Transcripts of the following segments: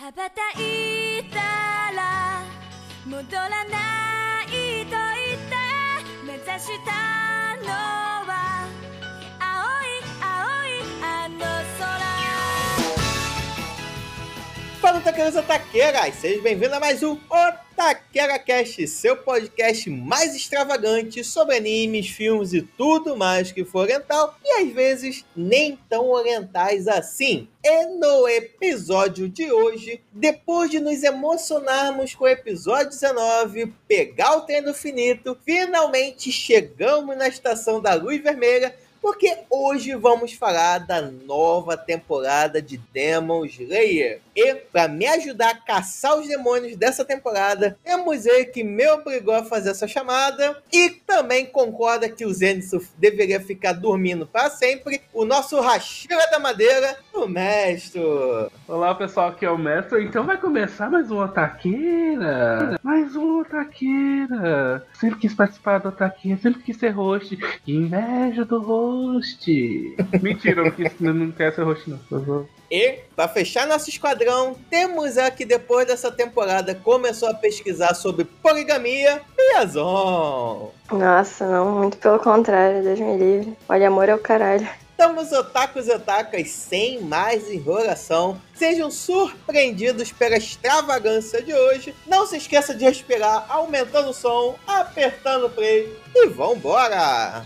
羽ばたいたら戻らないと言って目指したのは青い青いあの空 Fala, taqueiros e taqueiras! Sejam bem-vindos a mais um Otaqueira Cast, seu podcast mais extravagante sobre animes, filmes e tudo mais que for oriental e às vezes nem tão orientais assim. E no episódio de hoje, depois de nos emocionarmos com o episódio 19, pegar o trem do finito, finalmente chegamos na estação da luz vermelha porque hoje vamos falar da nova temporada de Demon Slayer. E para me ajudar a caçar os demônios dessa temporada, temos ele que me obrigou a fazer essa chamada e também concorda que o Zenitsu deveria ficar dormindo para sempre, o nosso Rachira da Madeira, o mestre. Olá pessoal, aqui é o Mestre. Então vai começar mais um Otaqueira. Mais um Otaqueira. Sempre quis participar do Otaqueira, sempre quis ser host. Que inveja do host. Mentira, eu não, não quero ser host não. Eu vou- E, para fechar nosso esquadrão, temos a que depois dessa temporada começou a pesquisar sobre poligamia, Piazon. Nossa, não, muito pelo contrário, Deus me livre. Olha, amor é o caralho. Estamos otakus e otakas sem mais enrolação. Sejam surpreendidos pela extravagância de hoje. Não se esqueça de respirar, aumentando o som, apertando o play e vambora!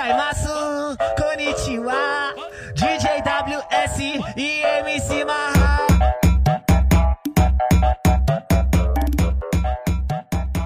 Gozaimasu, konnichiwa, DJ e MC Maha.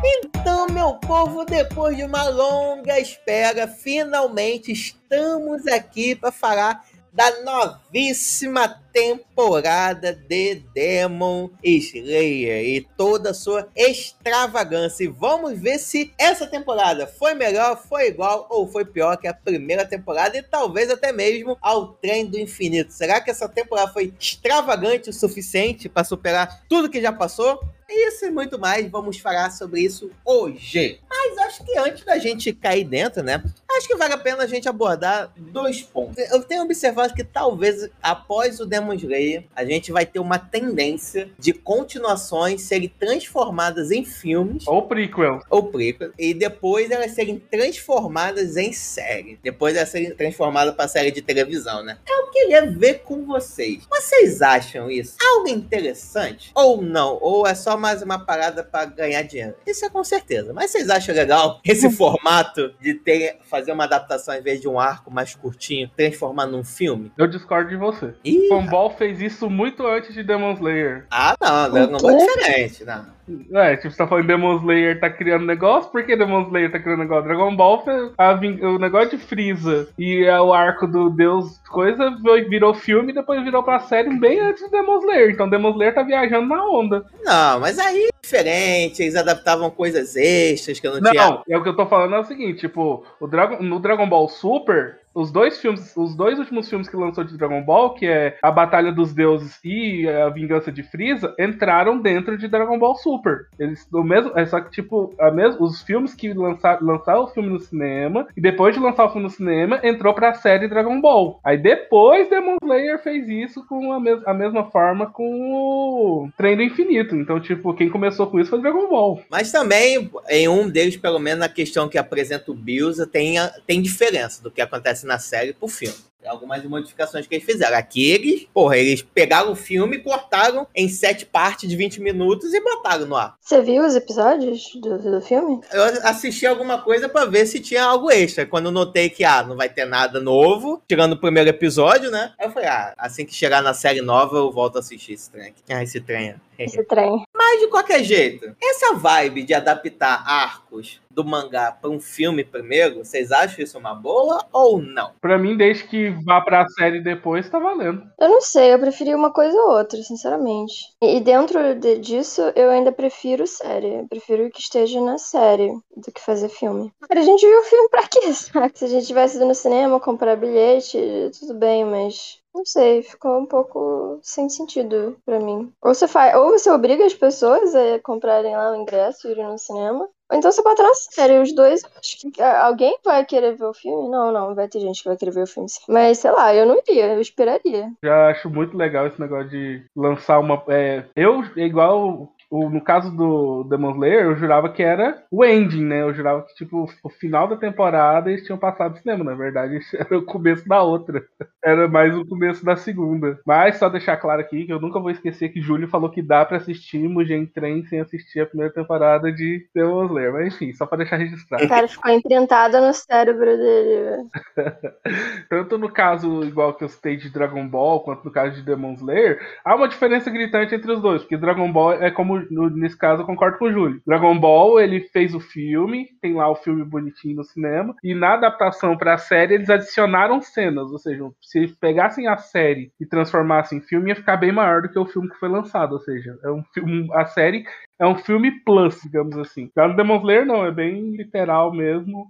Então, meu povo, depois de uma longa espera, finalmente estamos aqui para falar da novíssima temporada de Demon Slayer e toda a sua extravagância. E vamos ver se essa temporada foi melhor, foi igual ou foi pior que a primeira temporada e talvez até mesmo ao Trem do Infinito. Será que essa temporada foi extravagante o suficiente para superar tudo que já passou? Isso e muito mais, vamos falar sobre isso hoje. Mas acho que antes da gente cair dentro, né? Acho que vale a pena a gente abordar dois pontos. Eu tenho observado que talvez após o Demon Slayer, a gente vai ter uma tendência de continuações serem transformadas em filmes Ou prequel. ou prequel, e depois elas serem transformadas em série. Depois elas serem transformadas para série de televisão, né? Eu queria ver com vocês. Vocês acham isso algo interessante? Ou não? Ou é só mais uma parada para ganhar dinheiro? Isso é com certeza. Mas vocês acham legal esse formato de ter fazer uma adaptação em vez de um arco mais curtinho, transformar num filme? Eu discordo de você. Ih, Fanball fez isso muito antes de Demon Slayer. ah, não, Dragon Ball é diferente, não. É, tipo, você tá falando Demon Slayer tá criando negócio, por que Demon Slayer tá criando negócio? Dragon Ball, foi a o negócio de Freeza e é o arco do Deus coisa virou filme e depois virou pra série bem antes do Demon Slayer. Então Demon Slayer tá viajando na onda. Não, mas aí é diferente, eles adaptavam coisas extras que eu não, tinha. Não, é o que eu tô falando é o seguinte, tipo, o Dragon, no Dragon Ball Super, os dois filmes, os dois últimos filmes que lançou de Dragon Ball, que é A Batalha dos Deuses e A Vingança de Freeza, entraram dentro de Dragon Ball Super. Eles, o mesmo, é só que tipo, a mes, os filmes que lançaram, lançaram o filme no cinema e depois de lançar o filme no cinema, entrou pra série Dragon Ball. Aí depois Demon Slayer fez isso com a, mes, a mesma forma com o Trem do Infinito. Então, tipo, quem começou com isso foi Dragon Ball. Mas também, em um deles, pelo menos na questão que apresenta o Bilza, tem, a- tem diferença do que acontece na série pro filme. Tem algumas modificações que eles fizeram. Aqui eles, porra, eles pegaram o filme, cortaram em sete partes de 20 minutos e botaram no ar. Você viu os episódios do, do filme? Eu assisti alguma coisa pra ver se tinha algo extra. Quando eu notei que, ah, não vai ter nada novo, tirando o primeiro episódio, né? Aí eu falei, ah, assim que chegar na série nova, eu volto a assistir esse trem aqui. Ah, esse trem. É. Esse trem. Mas de qualquer jeito, essa vibe de adaptar arcos do mangá para um filme primeiro, vocês acham isso uma boa ou não? Pra mim, desde que vá pra série depois, tá valendo. Eu não sei, eu preferi uma coisa ou outra, sinceramente. E e dentro de- disso, eu ainda prefiro série. Eu prefiro que esteja na série do que fazer filme. Cara, a gente viu o filme pra quê, sabe? Se a gente tivesse ido no cinema, comprar bilhete, tudo bem, mas Não sei, ficou um pouco sem sentido pra mim. Ou você faz, ou você obriga as pessoas a comprarem lá o ingresso e irem no cinema. Ou então você bota na série os dois. Acho que alguém vai querer ver o filme? Não, não, vai ter gente que vai querer ver o filme. Mas sei lá, eu não iria, eu esperaria. Já acho muito legal esse negócio de lançar uma. é, eu, igual. O- no caso do Demon Slayer, eu jurava que era o ending, né? Eu jurava que, tipo, o final da temporada eles tinham passado o cinema. Na verdade, era o começo da outra. Era mais o começo da segunda. Mas só deixar claro aqui que eu nunca vou esquecer que Júlio falou que dá pra assistir Mugen Train sem assistir a primeira temporada de Demon Slayer. Mas enfim, só pra deixar registrado. O cara ficou imprintada no cérebro dele. Tanto no caso, igual que eu citei de Dragon Ball, quanto no caso de Demon Slayer, há uma diferença gritante entre os dois, porque Dragon Ball é como, no- nesse caso, eu concordo com o Júlio. Dragon Ball, ele fez o filme, tem lá o filme bonitinho no cinema, e na adaptação pra série eles adicionaram cenas, ou seja, se pegassem a série e transformassem em filme, ia ficar bem maior do que o filme que foi lançado, ou seja, é um filme, a série é um filme plus, digamos assim. Já no Demon Slayer não, é bem literal mesmo,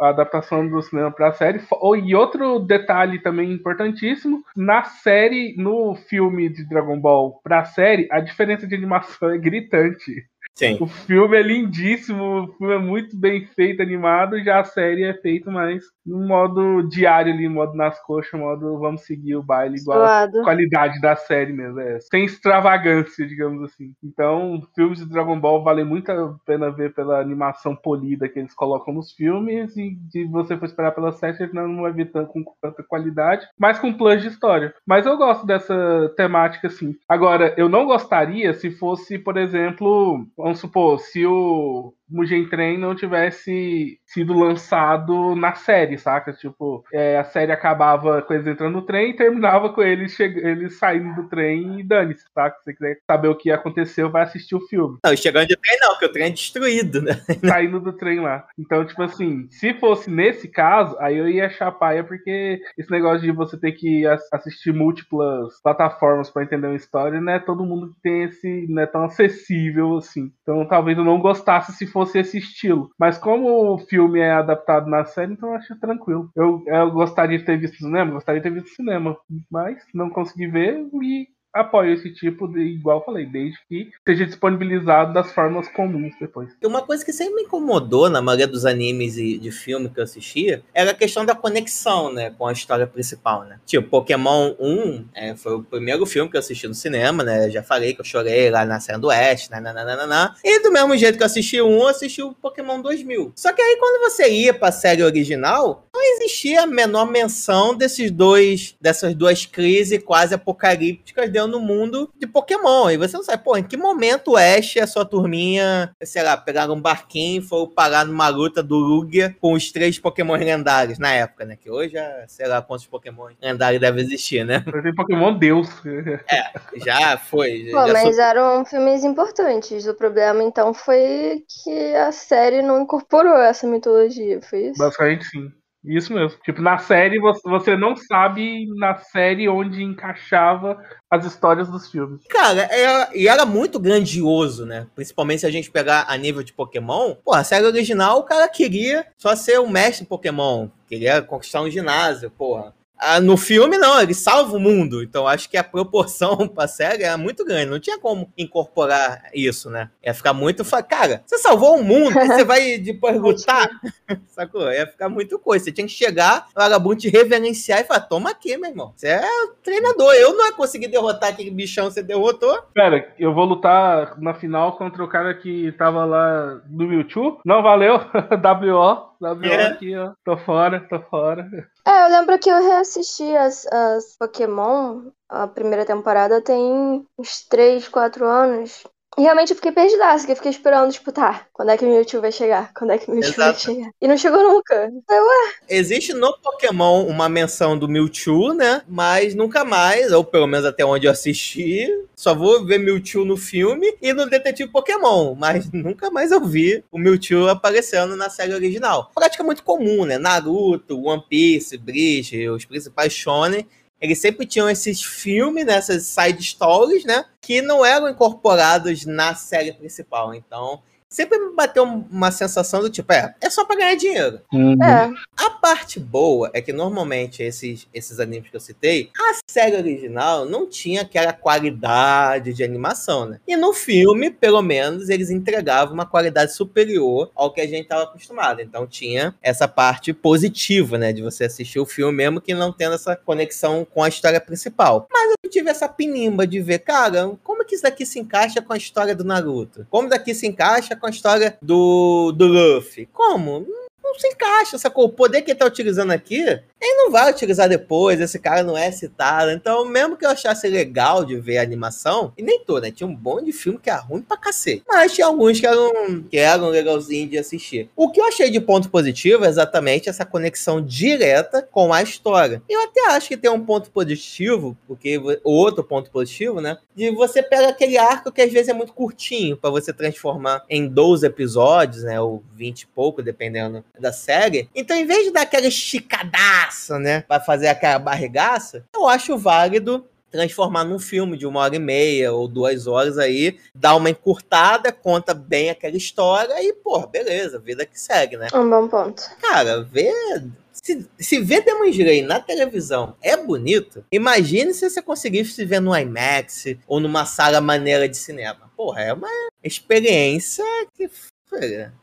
a adaptação do cinema pra série. Fo- oh, E outro detalhe também importantíssimo, na série, no filme de Dragon Ball pra série, a diferença de animação é gritante. Sim. O filme é lindíssimo, o filme é muito bem feito, animado, já a série é feito mais no modo diário ali, modo nas coxas, modo vamos seguir o baile igual Suado. qualidade da série mesmo, é. Sem extravagância, digamos assim. Então, filmes de Dragon Ball valem muito a pena ver pela animação polida que eles colocam nos filmes e de você for esperar pela série, não não vai ver tanto, com tanta qualidade, mas com plus de história. Mas eu gosto dessa temática, assim. Agora, eu não gostaria se fosse, por exemplo, vamos supor, se o Mugen Train não tivesse sido lançado na série, saca? Tipo, é, a série acabava com eles entrando no trem e terminava com eles, eles saindo do trem e dane-se, saca? Se você quiser saber o que aconteceu, vai assistir o filme. Não, chegando de trem não, porque o trem é destruído, né? Saindo do trem lá. Então, tipo assim, se fosse nesse caso, aí eu ia achar paia, porque esse negócio de você ter que as- assistir múltiplas plataformas pra entender uma história, não é todo mundo que tem esse. não é tão acessível assim. Então talvez eu não gostasse se fosse esse estilo. Mas como o filme é adaptado na série, então eu acho tranquilo. Eu, eu gostaria de ter visto no cinema, gostaria de ter visto no cinema. Mas não consegui ver e apoio esse tipo de, igual eu falei, desde que seja disponibilizado das formas comuns depois. Uma coisa que sempre me incomodou na maioria dos animes e de filme que eu assistia era a questão da conexão, né, com a história principal, né? Tipo, Pokémon 1 é, foi o primeiro filme que eu assisti no cinema, né? Já falei que eu chorei lá na cena do Oeste, nananana. E do mesmo jeito que eu assisti o 1, eu assisti o Pokémon 2000. Só que aí quando você ia pra série original, existia a menor menção desses dois, dessas duas crises quase apocalípticas dentro do mundo de Pokémon. E você não sabe, pô, em que momento o Ash e a sua turminha, sei lá, pegaram um barquinho e foram parar numa luta do Lugia com os três Pokémon lendários na época, né? Que hoje, já, sei lá quantos Pokémon lendários devem existir, né? Mas tem Pokémon Deus. Já foi. Pô, já mas eram filmes importantes. O problema, então, foi que a série não incorporou essa mitologia. Foi isso? Basicamente sim. Isso mesmo. Tipo, na série você, não sabe na série onde encaixava as histórias dos filmes. Cara, era, e era muito grandioso, né? Principalmente se a gente pegar a nível de Pokémon. Pô, a série original, o cara queria só ser o mestre Pokémon. Queria conquistar um ginásio, porra. Ah, no filme, não, ele salva o mundo. Então acho que a proporção pra série era muito grande. Não tinha como incorporar isso, né? Ia ficar muito. Cara, você salvou o mundo, você vai depois lutar. Sacou? Ia ficar muito coisa. Você tinha que chegar, o vagabundo te reverenciar e falar: toma aqui, meu irmão. Você é o treinador. Eu não ia conseguir derrotar aquele bichão que você derrotou. Pera, eu vou lutar na final contra o cara que tava lá no Mewtwo. Não valeu. WO. WO É. aqui, ó. Tô fora, tô fora. É, eu lembro que eu reassisti as, as Pokémon, a primeira temporada, tem uns 3, 4 anos. E realmente eu fiquei perdidaça, que eu fiquei esperando, tipo, tá, quando é que o Mewtwo vai chegar? Quando é que o Mewtwo vai Exato. chegar? E não chegou nunca. Eu, ué, Existe no Pokémon uma menção do Mewtwo, né? Mas nunca mais, ou pelo menos até onde eu assisti, só vou ver Mewtwo no filme e no Detetive Pokémon. Mas nunca mais eu vi o Mewtwo aparecendo na série original. Prática muito comum, né? Naruto, One Piece, Bleach, os principais shonen. Eles sempre tinham esses filmes, né, essas side stories, né? Que não eram incorporados na série principal. Então, sempre me bateu uma sensação do tipo, é, é só pra ganhar dinheiro. Uhum. É, A parte boa é que normalmente esses, esses animes que eu citei, a série original não tinha aquela qualidade de animação, né? E no filme, pelo menos, eles entregavam uma qualidade superior ao que a gente estava acostumado. Então tinha essa parte positiva, né? De você assistir o filme, mesmo que não tendo essa conexão com a história principal. Mas eu tive essa pinimba de ver, cara, como que isso daqui se encaixa com a história do Naruto? Como daqui se encaixa com a história do, do Luffy? Como? não se encaixa, sacou? O poder que ele tá utilizando aqui, ele não vai utilizar depois, esse cara não é citado. Então, mesmo que eu achasse legal de ver a animação, e nem todo, né? Tinha um bom de filme que era ruim pra cacete. Mas tinha alguns que eram, que eram legalzinhos de assistir. O que eu achei de ponto positivo é exatamente essa conexão direta com a história. Eu até acho que tem um ponto positivo, porque outro ponto positivo, né? De você pega aquele arco que às vezes é muito curtinho, pra você transformar em 12 episódios, né? Ou 20 e pouco, dependendo da série. Então, em vez de dar aquela esticadaça, né? Pra fazer aquela barrigaça, eu acho válido transformar num filme de uma hora e meia ou duas horas aí, dar uma encurtada, conta bem aquela história e, pô, beleza, vida que segue, né? um bom ponto. Cara, ver. Se, se ver Demon Slayer na televisão é bonito, imagine se você conseguisse ver no IMAX ou numa sala maneira de cinema. Porra, é uma experiência que.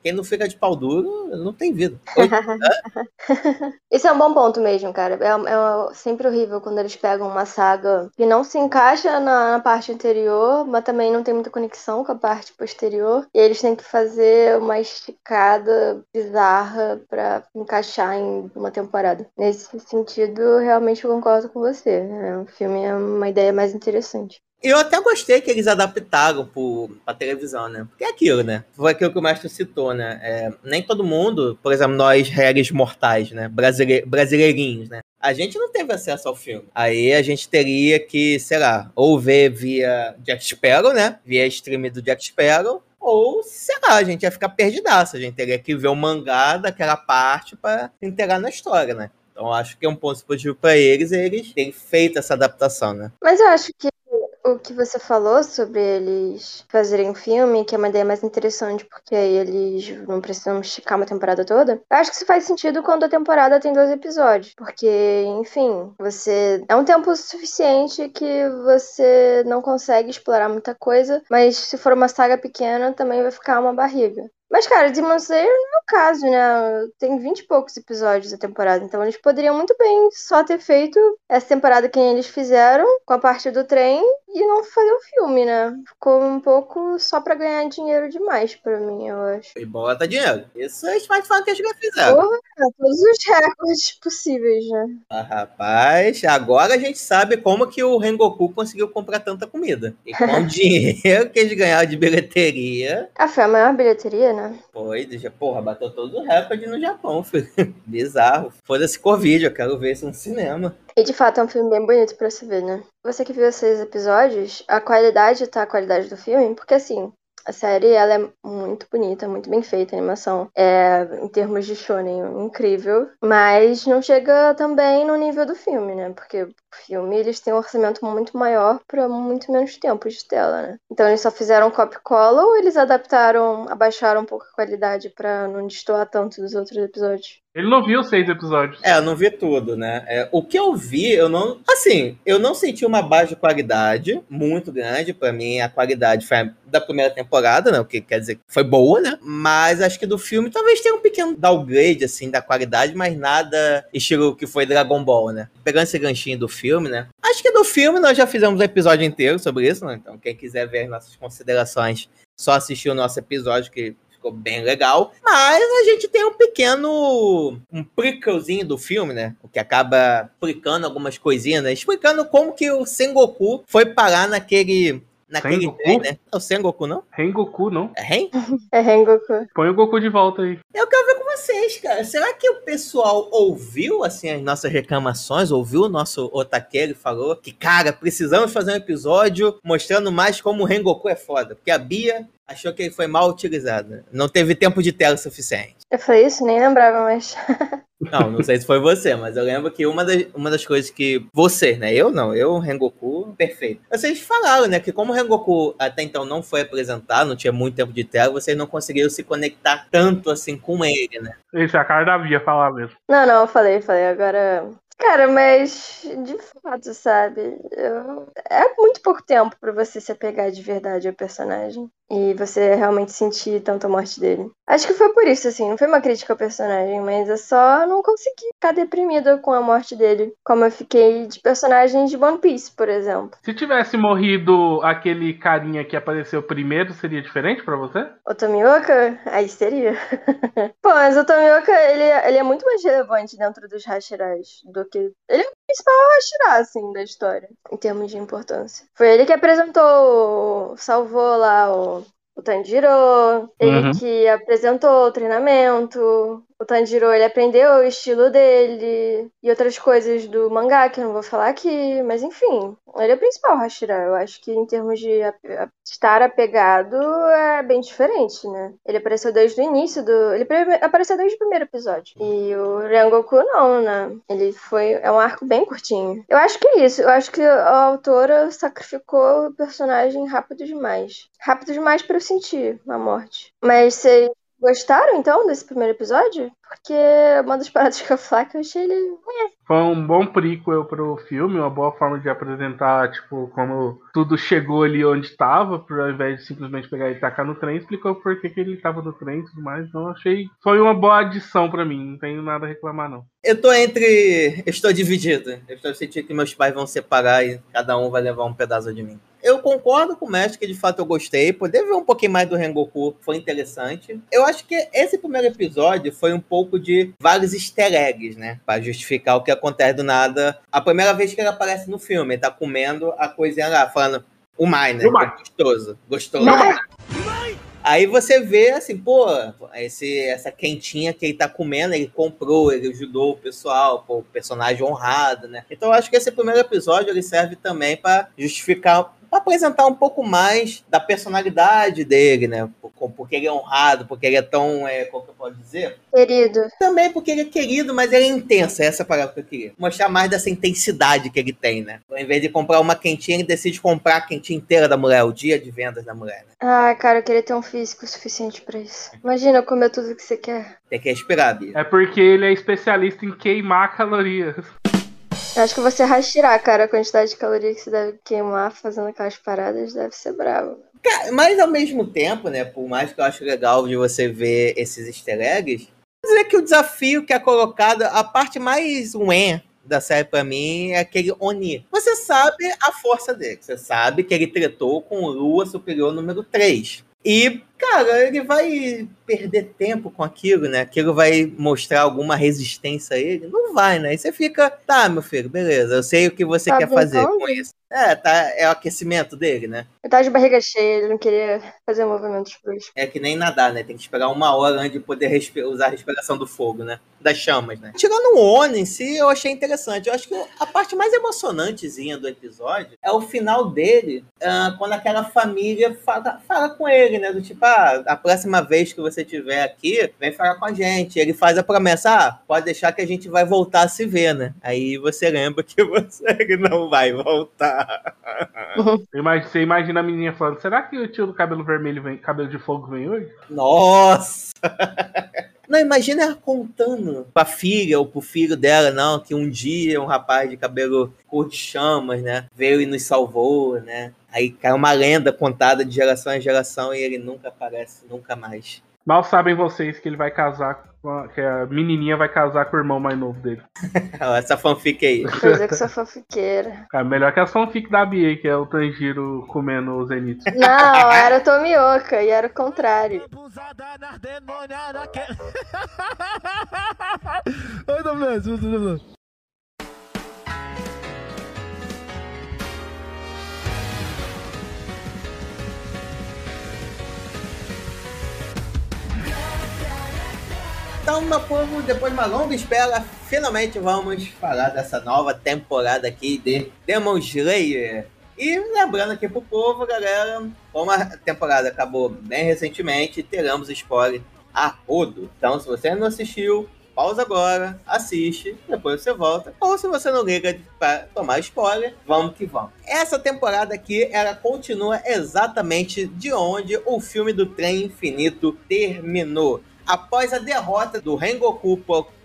Quem não fica de pau duro não tem vida. Isso é um bom ponto mesmo, cara. É, é sempre horrível quando eles pegam uma saga que não se encaixa na, na parte anterior, mas também não tem muita conexão com a parte posterior. E eles têm que fazer uma esticada bizarra pra encaixar em uma temporada. Nesse sentido, realmente eu concordo com você. né? O filme é uma ideia mais interessante. Eu até gostei que eles adaptaram pro, pra televisão, né? Porque é aquilo, né? Foi aquilo que o mestre citou, né? É, nem todo mundo, por exemplo, nós, réis mortais, né? Brasile, brasileirinhos, né? A gente não teve acesso ao filme. Aí a gente teria que, sei lá, ou ver via Jack Sparrow, né? Via stream do Jack Sparrow. Ou, sei lá, a gente ia ficar perdidaço. A gente teria que ver o mangá daquela parte para se inteirar na história, né? Então acho que é um ponto positivo para eles eles terem feito essa adaptação, né? Mas eu acho que o que você falou sobre eles fazerem um filme, que é uma ideia mais interessante, porque aí eles não precisam esticar uma temporada toda. Acho que isso faz sentido quando a temporada tem dois episódios. Porque, enfim, você. É um tempo suficiente que você não consegue explorar muita coisa, mas se for uma saga pequena, também vai ficar uma barriga. Mas, cara, Demon Slayer não é o caso, né? Tem 20 e poucos episódios da temporada, então eles poderiam muito bem só ter feito essa temporada que eles fizeram, com a parte do trem, e não fazer o filme, né? Ficou um pouco só pra ganhar dinheiro demais pra mim, eu acho. E bota dinheiro. Isso é smartphone que eles já fizeram. Porra, todos os recordes possíveis, né? Ah, rapaz, agora a gente sabe como que o Rengoku conseguiu comprar tanta comida. E com o dinheiro que eles ganharam de bilheteria, Ah, foi a maior bilheteria, né? Foi, já, porra, bateu todo o recorde no Japão, filho. Bizarro. Foda-se Covid, eu quero ver isso no cinema. E de fato é um filme bem bonito pra se ver, né? Você que viu esses episódios, a qualidade tá a qualidade do filme, porque assim, a série ela é muito bonita, muito bem feita, a animação é, em termos de shonen, incrível, mas não chega também no nível do filme, né? Porque filme eles têm um orçamento muito maior para muito menos tempo de tela, né? Então eles só fizeram copy cola ou eles adaptaram, abaixaram um pouco a qualidade pra não destoar tanto dos outros episódios? Ele não viu seis episódios. É, eu não vi tudo, né? É, o que eu vi, eu não. Assim, eu não senti uma baixa qualidade muito grande. Pra mim, a qualidade foi da primeira temporada, né? O que quer dizer que foi boa, né? Mas acho que do filme talvez tenha um pequeno downgrade, assim, da qualidade, mas nada estilo que foi Dragon Ball, né? Pegando esse ganchinho do filme, né? Acho que do filme nós já fizemos um episódio inteiro sobre isso, né? Então, quem quiser ver as nossas considerações, só assistir o nosso episódio que ficou bem legal. Mas a gente tem um pequeno. um prequelzinho do filme, né? O que acaba explicando algumas coisinhas, né? Explicando como que o Sengoku foi parar naquele. Naquele Sengoku? trem, né? É o Sengoku, não? Rengoku, não. É Ren? É Rengoku. Põe o Goku de volta aí. Eu quero ver com vocês, cara. Será que o pessoal ouviu, assim, as nossas reclamações? Ouviu o nosso Otaqueiro e falou que, cara, precisamos fazer um episódio mostrando mais como o Rengoku é foda. Porque a Bia, achou que ele foi mal utilizado. Não teve tempo de tela suficiente. Eu falei isso, nem lembrava, mas. Não, não sei se foi você, mas eu lembro que uma das, uma das coisas que você, né? Eu não, eu, Rengoku, perfeito. Vocês falaram, né, que como o Rengoku até então não foi apresentado, não tinha muito tempo de tela, vocês não conseguiram se conectar tanto assim com ele, né? Esse é a cara da Via falar mesmo. Não, não, eu falei, falei. Agora. Cara, mas de fato, sabe? eu- É muito pouco tempo pra você se apegar de verdade ao personagem. E você realmente sentir tanto a morte dele. Acho que foi por isso, assim, não foi uma crítica ao personagem, mas é só não conseguir ficar deprimida com a morte dele. Como eu fiquei de personagens de One Piece, por exemplo. Se tivesse morrido aquele carinha que apareceu primeiro, seria diferente pra você? O Tomioka? Aí seria. Pô, mas o Tomioka, ele, ele é muito mais relevante dentro dos Hashiras do que. Ele é o principal Hashira, assim, da história, em termos de importância. Foi ele que apresentou, salvou lá o, o Tanjiro, ele Uhum. que apresentou o treinamento. O Tanjiro, ele aprendeu o estilo dele e outras coisas do mangá que eu não vou falar aqui, mas enfim, ele é o principal Hashira. Eu acho que em termos de estar apegado é bem diferente, né? Ele apareceu desde o início do. Ele apareceu desde o primeiro episódio. E o Rengoku não, né? Ele foi. É um arco bem curtinho. Eu acho que é isso. Eu acho que a autora sacrificou o personagem rápido demais. Rápido demais pra eu sentir a morte. Mas vocês gostaram então desse primeiro episódio? Porque uma das paradas que eu falar que eu achei ele. Foi um bom prequel pro filme, uma boa forma de apresentar, tipo, como tudo chegou ali onde tava, por ao invés de simplesmente pegar e tacar no trem, explicou por que, que ele tava no trem e tudo mais. Então eu achei. Foi uma boa adição pra mim, não tenho nada a reclamar, não. Eu tô entre. Eu estou dividido. Eu estou sentindo que meus pais vão separar e cada um vai levar um pedaço de mim. Eu concordo com o mestre que de fato eu gostei. Poder ver um pouquinho mais do Rengoku foi interessante. Eu acho que esse primeiro episódio foi um pouco de vários easter eggs, né? Pra justificar o que acontece do nada. A primeira vez que ele aparece no filme, ele tá comendo a coisinha lá, falando. O Mai, né? Gostoso. Gostoso. Mai. Aí você vê assim, pô, esse, essa quentinha que ele tá comendo, ele comprou, ele ajudou o pessoal, pô, personagem honrado, né? Então eu acho que esse primeiro episódio ele serve também pra justificar, apresentar um pouco mais da personalidade dele, né? Por- Porque ele é honrado, porque ele é tão, é, como que eu posso dizer? Querido. Também porque ele é querido, mas ele é intenso. Essa é a palavra que eu queria. Mostrar mais dessa intensidade que ele tem, né? Ao invés de comprar uma quentinha, ele decide comprar a quentinha inteira da mulher, o dia de vendas da mulher, né? Ai, cara, eu queria ter um físico suficiente pra isso. Imagina comer tudo que você quer. Tem que respirar, Bia. É porque ele é especialista em queimar calorias. Eu acho que você rastrear, cara, a quantidade de calorias que você deve queimar fazendo aquelas paradas deve ser bravo. Mas ao mesmo tempo, né? Por mais que eu acho legal de você ver esses easter eggs, vou dizer que o desafio que é colocado, a parte mais ué da série pra mim é aquele Oni. Você sabe a força dele. Você sabe que ele tretou com Lua Superior número 3. E, cara, ele vai perder tempo com aquilo, né? Aquilo vai mostrar alguma resistência a ele? Não vai, né? E você fica, tá, meu filho, beleza, eu sei o que você Tá quer fazer brincando? com isso. É, tá, é o aquecimento dele, né? Eu tava de barriga cheia, ele não queria fazer movimentos bruscos. É que nem nadar, né? Tem que esperar uma hora antes de poder respi- usar a respiração do fogo, né? Das chamas, né? Tirando o Ono em si, eu achei interessante. Eu acho que a parte mais emocionantezinha do episódio é o final dele, ah, quando aquela família fala, fala com ele, né? Do tipo, ah, a próxima vez que você estiver aqui, vem falar com a gente. Ele faz a promessa, ah, pode deixar que a gente vai voltar a se ver, né? Aí você lembra que você não vai voltar. Você imagina a menininha falando: será que o tio do cabelo vermelho vem, cabelo de fogo vem hoje? Nossa! Não, imagina ela contando pra filha ou pro filho dela, não, que um dia um rapaz de cabelo cor de chamas, né, veio e nos salvou, né? Aí cai uma lenda contada de geração em geração e ele nunca aparece, nunca mais. Mal sabem vocês que ele vai casar, com a, que a menininha vai casar com o irmão mais novo dele. Essa fanfic aí. Coisa que sou fofiqueira. Cara, melhor que a fanfic da BA, que é o Tanjiro comendo o Zenitsu. Não, era Tomioka e era o contrário. Abusada Então, meu povo, depois de uma longa espera, finalmente vamos falar dessa nova temporada aqui de Demon Slayer. E lembrando aqui pro povo, galera, como a temporada acabou bem recentemente, teremos spoiler a rodo. Então, se você não assistiu, pausa agora, assiste, depois você volta. Ou se você não liga para tomar spoiler, vamos que vamos. Essa temporada aqui, ela continua exatamente de onde o filme do Trem Infinito terminou. Após a derrota do Rengoku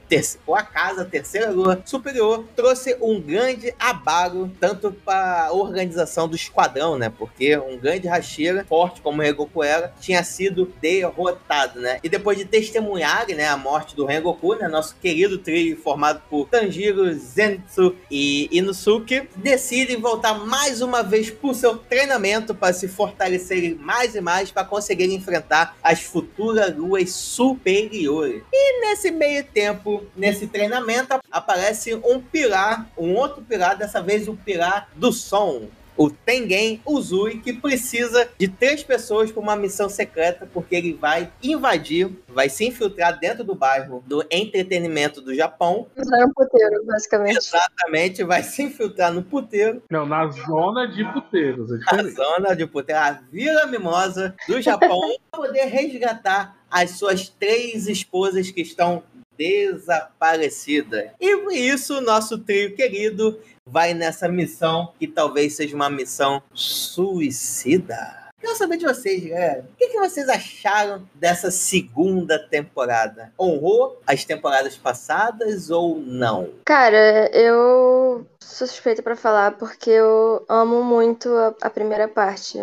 por o Akaza, a terceira lua superior, trouxe um grande abalo, tanto para a organização do esquadrão, né? Porque um grande Hashira, forte como o Rengoku era, tinha sido derrotado, né? E depois de testemunhar né, a morte do Rengoku, né? Nosso querido trio formado por Tanjiro, Zenitsu e Inosuke, decidem voltar mais uma vez para seu treinamento para se fortalecerem mais e mais para conseguir enfrentar as futuras luas superiores. E nesse meio tempo, nesse treinamento, aparece um pilar, um outro pilar, dessa vez o pilar do som. O Tengen Uzui, que precisa de três pessoas para uma missão secreta, porque ele vai invadir, vai se infiltrar dentro do bairro do entretenimento do Japão. Usar um puteiro, basicamente. Exatamente, vai se infiltrar no puteiro. Não, na zona de puteiros. É A diferente. zona de puteiro, a Vila Mimosa do Japão, para poder resgatar as suas três esposas que estão desaparecidas. E por isso, nosso trio querido vai nessa missão que talvez seja uma missão suicida. Quero saber de vocês, galera. O que, vocês acharam dessa segunda temporada? Honrou as temporadas passadas ou não? Cara, eu sou suspeita pra falar porque eu amo muito a, a primeira parte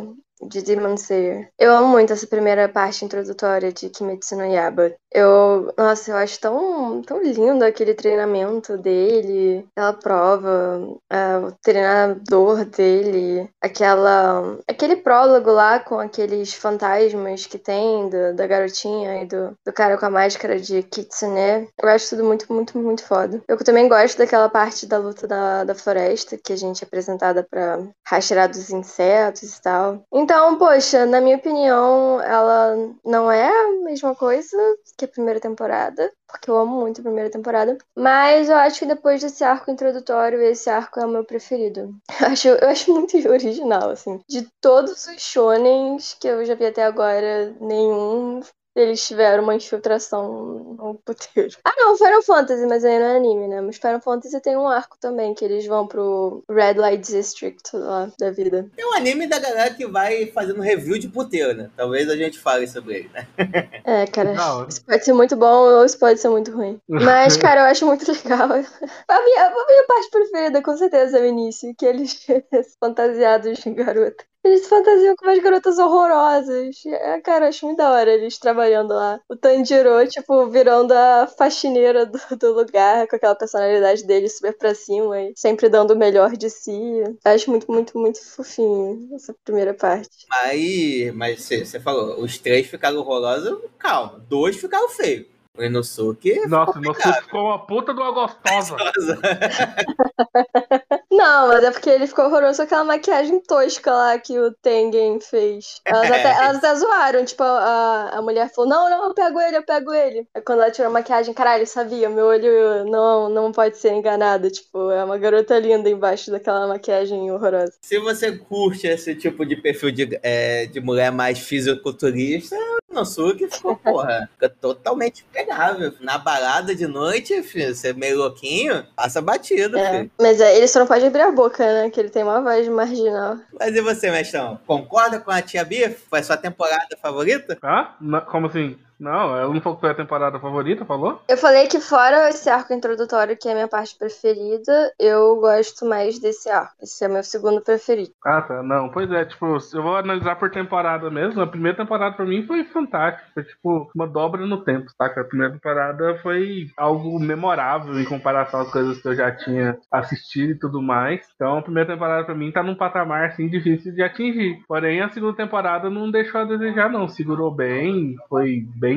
de Demon Slayer. Eu amo muito essa primeira parte introdutória de Kimetsu no Yaiba. Eu, nossa, eu acho tão, tão lindo aquele treinamento dele, aquela prova, ah, o treinador dele, aquela, aquele prólogo lá com aqueles fantasmas que tem do- da garotinha e do, do cara com a máscara de Kitsune. Eu acho tudo muito, muito, muito foda. Eu também gosto daquela parte da luta da, da floresta, que a gente é apresentada pra rastrear dos insetos e tal. Então, poxa, na minha opinião, ela não é a mesma coisa que a primeira temporada, porque eu amo muito a primeira temporada. Mas eu acho que depois desse arco introdutório, esse arco é o meu preferido. Eu acho, eu acho muito original, assim. De todos os shonens que eu já vi até agora, nenhum eles tiveram uma infiltração no puteiro. Ah, não, Final Fantasy, mas aí não é anime, né? Mas Final Fantasy tem um arco também, que eles vão pro Red Light District lá da vida. É um anime da galera que vai fazendo review de puteiro, né? Talvez a gente fale sobre ele, né? É, cara, hora. isso pode ser muito bom ou isso pode ser muito ruim. Mas, cara, eu acho muito legal. A minha, a minha parte preferida, com certeza, é o início, que eles fantasiados de garota. Eles fantasiam com umas garotas horrorosas. É, cara, eu acho muito da hora eles trabalhando lá. O Tanjiro, tipo, virando a faxineira do, do lugar, com aquela personalidade dele super pra cima e sempre dando o melhor de si. Eu acho muito, muito, muito fofinho essa primeira parte. Aí, mas você falou, os três ficaram horrorosos, calma. Dois ficaram feios. O Inosuke Nossa, picado. suco ficou uma puta de uma gostosa. Não, mas é porque ele ficou horroroso com aquela maquiagem tosca lá que o Tengen fez. Elas, É. até, elas até zoaram, tipo, a, a mulher falou, não, não, eu pego ele, eu pego ele. Aí quando ela tirou a maquiagem, caralho, sabia, meu olho não, não pode ser enganado. Tipo, é uma garota linda embaixo daquela maquiagem horrorosa. Se você curte esse tipo de perfil de, é, de mulher mais fisiculturista, Inosuke ficou, porra, fica totalmente pegável. Na balada de noite, filho, você é meio louquinho, passa batido, É. Mas é, ele só não pode abrir a boca, né? Que ele tem uma voz marginal. Mas e você, mestrão? Concorda com a tia Bia? Foi a sua temporada favorita? Hã? Não, como assim? Não, ela não falou que foi a temporada favorita, falou? Eu falei que fora esse arco introdutório, que é a minha parte preferida, eu gosto mais desse arco. Esse é meu segundo preferido. Ah, tá. Não, pois é, tipo, eu vou analisar por temporada mesmo. A primeira temporada pra mim foi fantástica. Foi tipo uma dobra no tempo, saca? A primeira temporada foi algo memorável em comparação às coisas que eu já tinha assistido e tudo mais. Então a primeira temporada pra mim tá num patamar assim difícil de atingir. Porém, a segunda temporada não deixou a desejar, não. Segurou bem, foi bem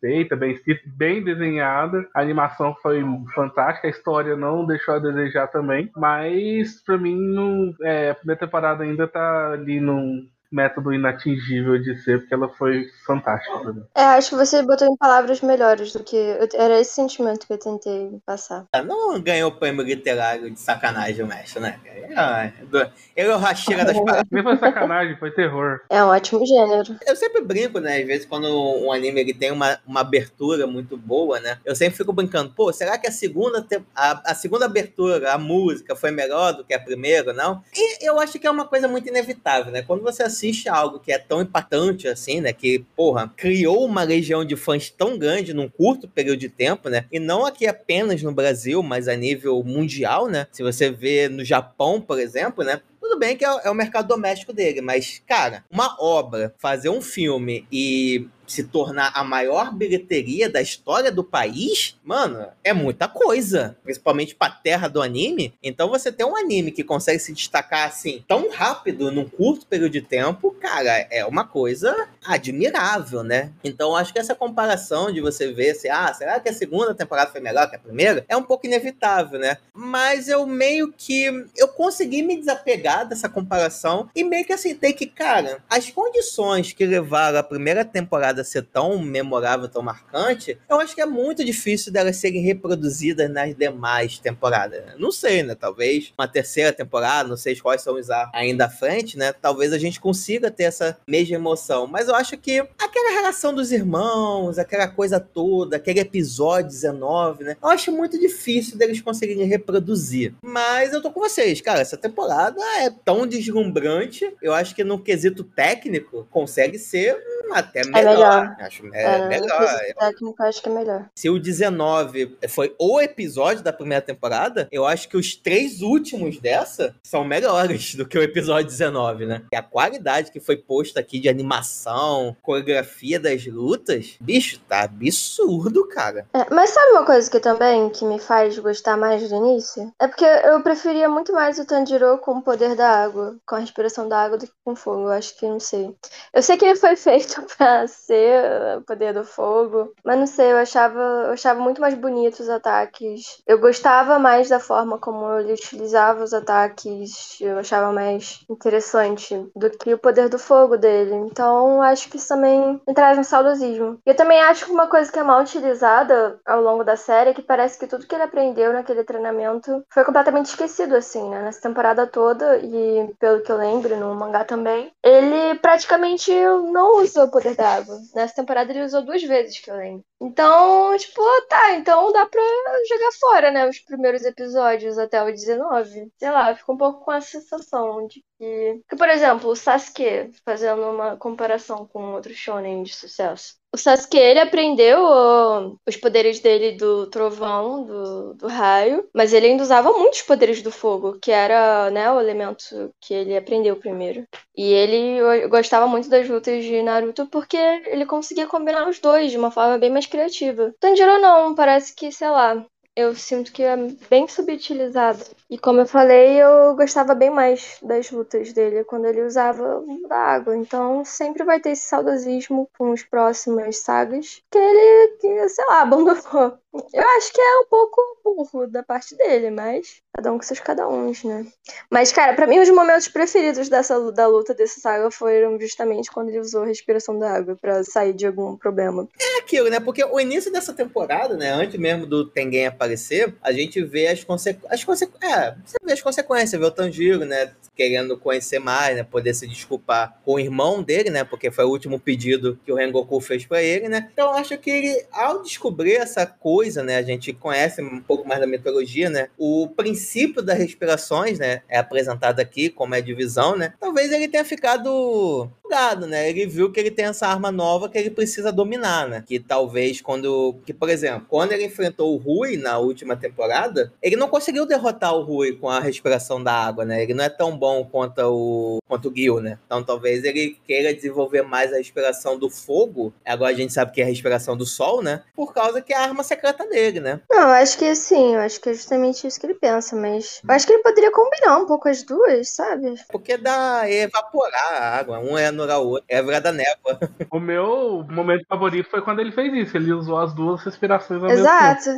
feita, bem escrita, bem desenhada. A animação foi fantástica, a história não deixou a desejar também. Mas pra mim, não, é, a primeira temporada ainda tá ali num, método inatingível de ser, porque ela foi fantástica. pra mim. É, acho que você botou em palavras melhores do que. eu- Era esse sentimento que eu tentei passar. Ah, Não ganhou o prêmio literário de sacanagem, o mestre, né? É, do- Ele é o rasteira das paradas. Nem foi sacanagem, foi terror. É um ótimo gênero. Eu sempre brinco, né? Às vezes, quando um anime ele tem uma, uma abertura muito boa, né? Eu sempre fico brincando, pô, será que a segunda, te- a, a segunda abertura, a música, foi melhor do que a primeira, não? E eu acho que é uma coisa muito inevitável, né? Quando você assiste algo que é tão impactante assim, né? Que, porra, criou uma legião de fãs tão grande num curto período de tempo, né? E não aqui apenas no Brasil, mas a nível mundial, né? Se você vê no Japão, por exemplo, né? Tudo bem que é, é o mercado doméstico dele, mas, cara, uma obra, fazer um filme e se tornar a maior bilheteria da história do país, mano, é muita coisa. Principalmente pra terra do anime. Então você ter um anime que consegue se destacar assim tão rápido num curto período de tempo, cara, é uma coisa admirável, né? Então acho que essa comparação de você ver se, ah, será que a segunda temporada foi melhor que a primeira? É um pouco inevitável, né? Mas eu meio que eu consegui me desapegar dessa comparação e meio que aceitei que, cara, as condições que levaram a primeira temporada a ser tão memorável, tão marcante, eu acho que é muito difícil delas serem reproduzidas nas demais temporadas. Não sei, né? Talvez uma terceira temporada, não sei quais são os ainda à frente, né? Talvez a gente consiga ter essa mesma emoção. Mas eu acho que aquela relação dos irmãos, aquela coisa toda, aquele episódio 19, né? Eu acho muito difícil deles conseguirem reproduzir. Mas eu tô com vocês, cara. Essa temporada é tão deslumbrante. Eu acho que no quesito técnico consegue ser hum, até melhor. melhor. Acho é, no melhor. quesito técnico, acho que é melhor. Se o 19 foi o episódio da primeira temporada, eu acho que os três últimos dessa são melhores do que o episódio 19, né? E a qualidade que foi posta aqui de animação, coreografia das lutas, bicho, tá absurdo, cara. É, mas sabe uma coisa que também que me faz gostar mais do início? É porque eu preferia muito mais o Tanjiro com o poder da água, com a respiração da água do que com fogo. Eu acho que não sei. Eu sei que ele foi feito pra ser o poder do fogo, mas não sei, eu achava, eu achava muito mais bonito os ataques. Eu gostava mais da forma como ele utilizava os ataques, eu achava mais interessante do que o poder do fogo dele. Então, acho que isso também me traz um saudosismo. E eu também acho que uma coisa que é mal utilizada ao longo da série é que parece que tudo que ele aprendeu naquele treinamento foi completamente esquecido, assim, né? Nessa temporada toda, e pelo que eu lembro, no mangá também, ele praticamente não usa o poder da água. Nessa temporada ele usou duas vezes, que eu lembro. Então, tipo, tá, então dá pra jogar fora, né? Os primeiros episódios até o 19. Sei lá, fico um pouco com a sensação de que. que por exemplo, o Sasuke, fazendo uma comparação com outro shonen de sucesso. O Sasuke, ele aprendeu ó, os poderes dele do trovão, do, do raio, mas ele ainda usava muitos poderes do fogo, que era, né, o elemento que ele aprendeu primeiro. E ele gostava muito das lutas de Naruto porque ele conseguia combinar os dois de uma forma bem mais criativa. Tanjiro não, parece que, sei lá, eu sinto que é bem subutilizado. E como eu falei, eu gostava bem mais das lutas dele quando ele usava da água. Então sempre vai ter esse saudosismo com os próximas sagas que ele, que, sei lá, abandonou. Eu acho que é um pouco burro da parte dele, mas cada um com seus cada uns, né? Mas, cara, pra mim os momentos preferidos dessa da luta dessa saga foram justamente quando ele usou a respiração da água pra sair de algum problema. É aquilo, né? Porque o início dessa temporada, né? Antes mesmo do Tengen aparecer, a gente vê as consequências. As consequ... É, você vê as consequências, vê o Tanjiro, né? Querendo conhecer mais, né? Poder se desculpar com o irmão dele, né? Porque foi o último pedido que o Rengoku fez pra ele, né? Então acho que ele, ao descobrir essa coisa, né? A gente conhece um pouco mais da mitologia, né? O princípio das respirações, né? É apresentado aqui como é divisão, né? Talvez ele tenha ficado bugado, né? Ele viu que ele tem essa arma nova que ele precisa dominar, né? Que talvez quando. Que, por exemplo, quando ele enfrentou o Rui na última temporada, ele não conseguiu derrotar o Rui com a respiração da água, né? Ele não é tão bom quanto o, quanto o Gil, né? Então talvez ele queira desenvolver mais a respiração do fogo. Agora a gente sabe que é a respiração do sol, né? Por causa que a arma secreta dele, né? Não, eu acho que sim, eu acho que é justamente isso que ele pensa, mas eu acho que ele poderia combinar um pouco as duas, sabe? Porque dá evaporar a água. Um é anular o outro. É virar da névoa. O meu momento favorito foi quando ele fez isso. Ele usou as duas respirações ao mesmo tempo. Exato.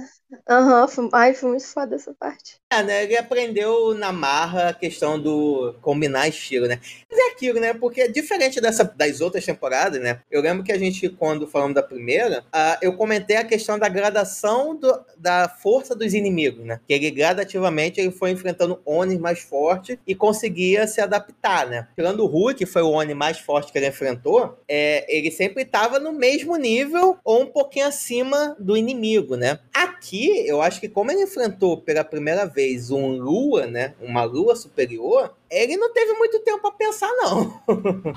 Aham, foi... ai, foi muito foda essa parte. É, né? Ele aprendeu na marra a questão do combinar estilo, né? Mas é aquilo, né? Porque diferente dessa, das outras temporadas, né? Eu lembro que a gente, quando falamos da primeira, ah, eu comentei a questão da gradação do- da força dos inimigos, né? Que ele gradativamente ele foi enfrentando Onis mais forte e conseguia se adaptar, né? Tirando o Hulk, que foi o Oni mais forte que ele enfrentou, é, ele sempre estava no mesmo nível ou um pouquinho acima do inimigo, né? Aqui, eu acho que como ele enfrentou pela primeira vez um Lua, né? Uma Lua superior, ele não teve muito tempo pra pensar, não.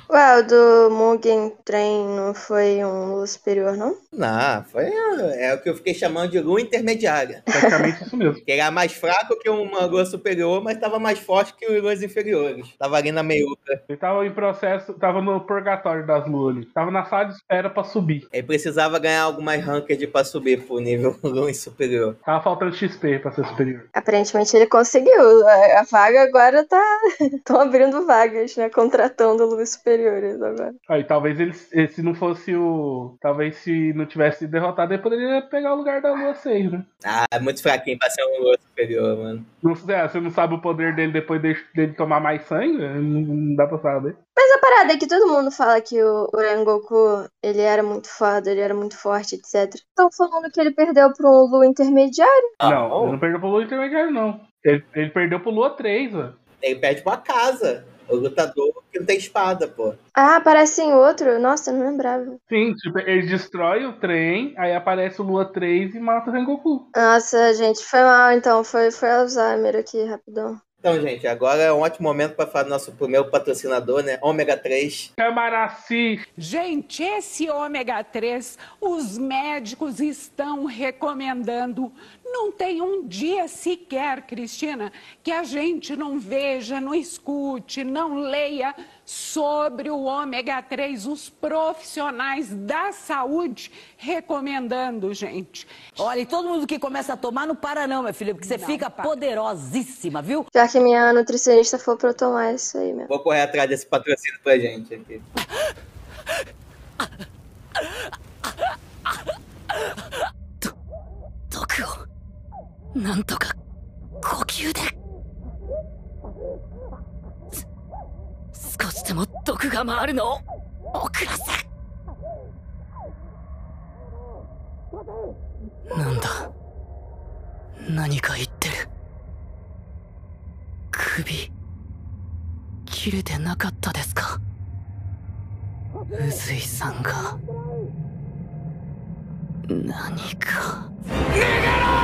Ué, o do Mugen Train não foi um Lua superior, não? Não, foi é o que eu fiquei chamando de Lua intermediária. Praticamente isso mesmo. Que ele era mais fraco que uma Lua superior, mas estava mais forte que os Luas inferiores. Tava ali na meiuca. Ele tava em processo, tava no purgatório das luas ali. Tava na sala de espera pra subir. Ele precisava ganhar algumas ranked pra subir pro nível Lua superior. Tava faltando XP pra ser superior. Aparentemente ele conseguiu. A, a vaga agora tá. Estão abrindo vagas, né? Contratando Luas superiores agora. Aí talvez ele, eh, se não fosse o. Talvez se não tivesse derrotado, ele poderia pegar o lugar da Lua 6, né? Ah, é muito fraquinho pra ser um Lua superior, mano. Não, é, você não sabe o poder dele depois de- dele tomar mais sangue? Não, não dá pra saber. Mas a parada é que todo mundo fala que o, o Rengoku, ele era muito foda, ele era muito forte, etc. Estão falando que ele perdeu pra um Lu intermediário. não, ele não perdeu pro Lua intermediário, não. Ele, ele perdeu pro Lua 3, mano. Ele perde pra casa. O lutador que não tem espada, pô. Ah, aparece em outro? Nossa, eu não lembrava. Sim, tipo, ele destrói o trem, aí aparece o Lua 3 e mata o Rengoku. Nossa, gente, foi mal então. Foi, foi Alzheimer aqui, rapidão. Então, gente, agora é um ótimo momento para falar do nosso primeiro patrocinador, né? Ômega 3. Camaraci, Gente, esse ômega 3, os médicos estão recomendando. Não tem um dia sequer, Cristina, que a gente não veja, não escute, não leia sobre o ômega 3, os profissionais da saúde recomendando, gente. Olha, e todo mundo que começa a tomar não para não, minha filha, porque você Não fica para. poderosíssima, viu? Já que minha nutricionista falou pra eu tomar isso aí mesmo. Vou correr atrás desse patrocínio pra gente aqui. 毒をなんとか呼吸で 少しでも毒が回るのを遅らせ。なんだ。何か言ってる。首切れてなかったですか？宇髄さんが。何か。逃げろ！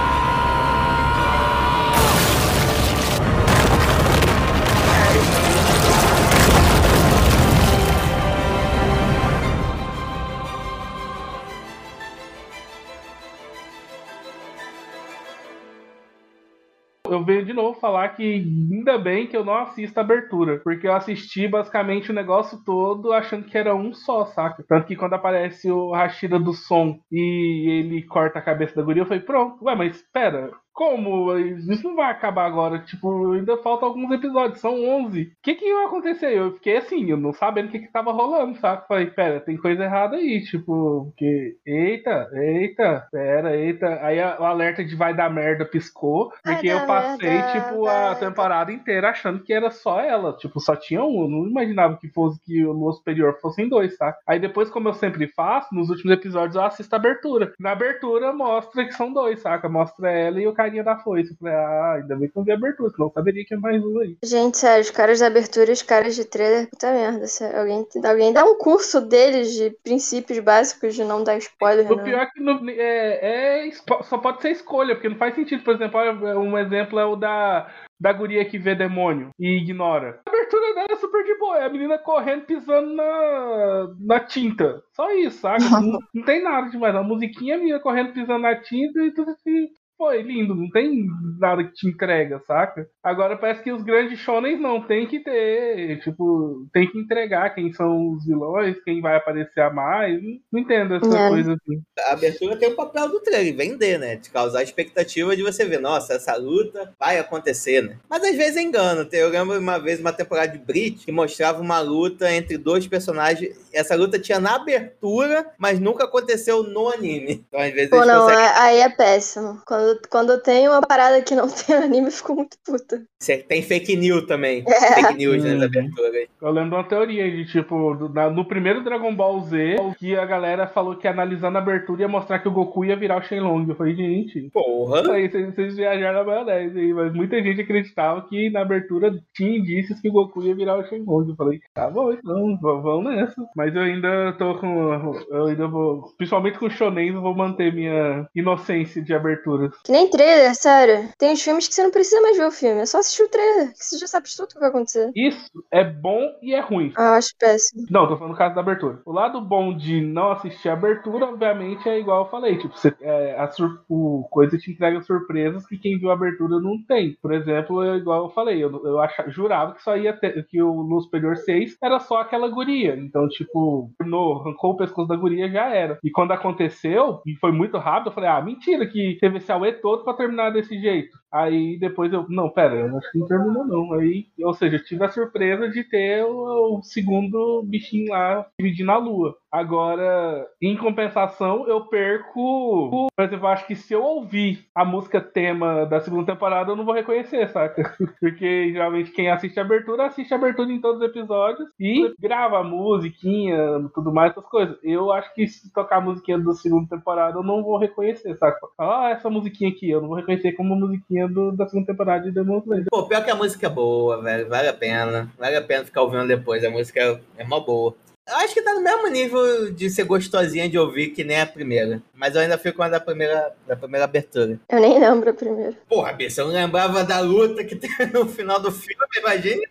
Eu venho de novo falar que ainda bem que eu não assisto a abertura, porque eu assisti basicamente o negócio todo achando que era um só, saca? Tanto que quando aparece o Rashida do som e ele corta a cabeça da guria, eu falei, pronto, ué, mas espera, como? Isso não vai acabar agora. Tipo, ainda faltam alguns episódios, são 11. O que que vai acontecer? Eu fiquei assim, eu não sabendo o que que tava rolando, saca? Falei, pera, tem coisa errada aí, tipo, porque, eita, eita, pera, eita. Aí a- o alerta de vai dar merda piscou, porque eu passei, merda, tipo, a temporada inteira achando que era só ela. Tipo, só tinha um. Eu não imaginava que fosse que o Lua Superior fossem dois, tá? Aí depois, como eu sempre faço, nos últimos episódios eu assisto a abertura. Na abertura mostra que são dois, saca? Mostra ela e o carinha da foice. Eu falei, ah, ainda bem que eu vi a abertura, senão eu saberia que é mais um aí. Gente, sério, os caras da abertura e os caras de trailer, puta merda. Alguém, alguém dá um curso deles de princípios básicos de não dar spoiler, O né? pior é que no- é, é só pode ser escolha, porque não faz sentido. Por exemplo, um exemplo é o da, da guria que vê demônio e ignora. A abertura dela é super de boa, é a menina correndo pisando na, na tinta. Só isso, sabe? não, não tem nada demais. A musiquinha, a menina correndo pisando na tinta e tudo assim. Foi lindo, não tem nada que te entrega, saca? Agora parece que os grandes shonens não, tem que ter, tipo, tem que entregar quem são os vilões, quem vai aparecer a mais. Não, entendo essa É. coisa assim. A abertura tem o papel do trailer, vender, né? De causar a expectativa de você ver, nossa, essa luta vai acontecer, né? Mas às vezes é engano. Eu lembro uma vez uma temporada de Brit que mostrava uma luta entre dois personagens essa luta tinha na abertura, mas nunca aconteceu no anime. Então, às vezes, Pô, não, conseguem- é- aí é péssimo. Quando, quando tem uma parada que não tem anime, eu fico muito puta. Tem fake news também. É. Fake news nas Uhum. aberturas. Eu lembro de uma teoria de tipo, no primeiro Dragon Ball Z, que a galera falou que analisando a abertura ia mostrar que o Goku ia virar o Shenlong. Eu falei, gente. Porra. Aí vocês, vocês viajaram na maionese aí, mas muita gente acreditava que na abertura tinha indícios que o Goku ia virar o Shenlong. Eu falei, tá bom, então, vamos nessa. Mas eu ainda tô com. Eu ainda vou. Principalmente com o Shonen, eu vou manter minha inocência de aberturas. Que nem trailer, sério. Tem uns filmes que você não precisa mais ver o filme, é só assistir o trailer, que você já sabe de tudo que vai acontecer. Isso é bom e é ruim. Ah, eu acho péssimo. Não, tô falando no caso da abertura. O lado bom de não assistir a abertura, obviamente, é igual eu falei. Tipo, você, é, a sur- o coisa te entrega surpresas que quem viu a abertura não tem. Por exemplo, é igual eu falei, eu, eu achava, jurava que só ia ter, que o Luz Superior 6 era só aquela guria. Então, tipo, no, arrancou o pescoço da guria já era. E quando aconteceu, e foi muito rápido, eu falei, ah, mentira, que teve esse auê todo pra terminar desse jeito. Aí depois eu, não, pera, eu acho que não terminou não. Aí, ou seja, eu tive a surpresa de ter o, o segundo bichinho lá dividindo a lua. Agora, em compensação, eu perco. Por exemplo, eu acho que se eu ouvir a música tema da segunda temporada, eu não vou reconhecer, saca? Porque geralmente quem assiste a abertura, assiste a abertura em todos os episódios e grava a musiquinha, tudo mais, essas coisas. Eu acho que se tocar a musiquinha da segunda temporada, eu não vou reconhecer, saca? Ah, essa musiquinha aqui, eu não vou reconhecer como musiquinha do- da segunda temporada de Demon Slayer. Pô, pior que a música é boa, velho. Vale a pena. Vale a pena ficar ouvindo depois. A música é, mó boa. Eu acho que tá no mesmo nível de ser gostosinha de ouvir que nem a primeira. Mas eu ainda fico com a da primeira, da primeira abertura. Eu nem lembro primeiro. Porra, Bessa, eu não lembrava da luta que tem no final do filme, imagina.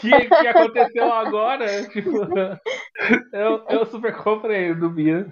que, que aconteceu agora, tipo, eu, eu super compreendo, Bia,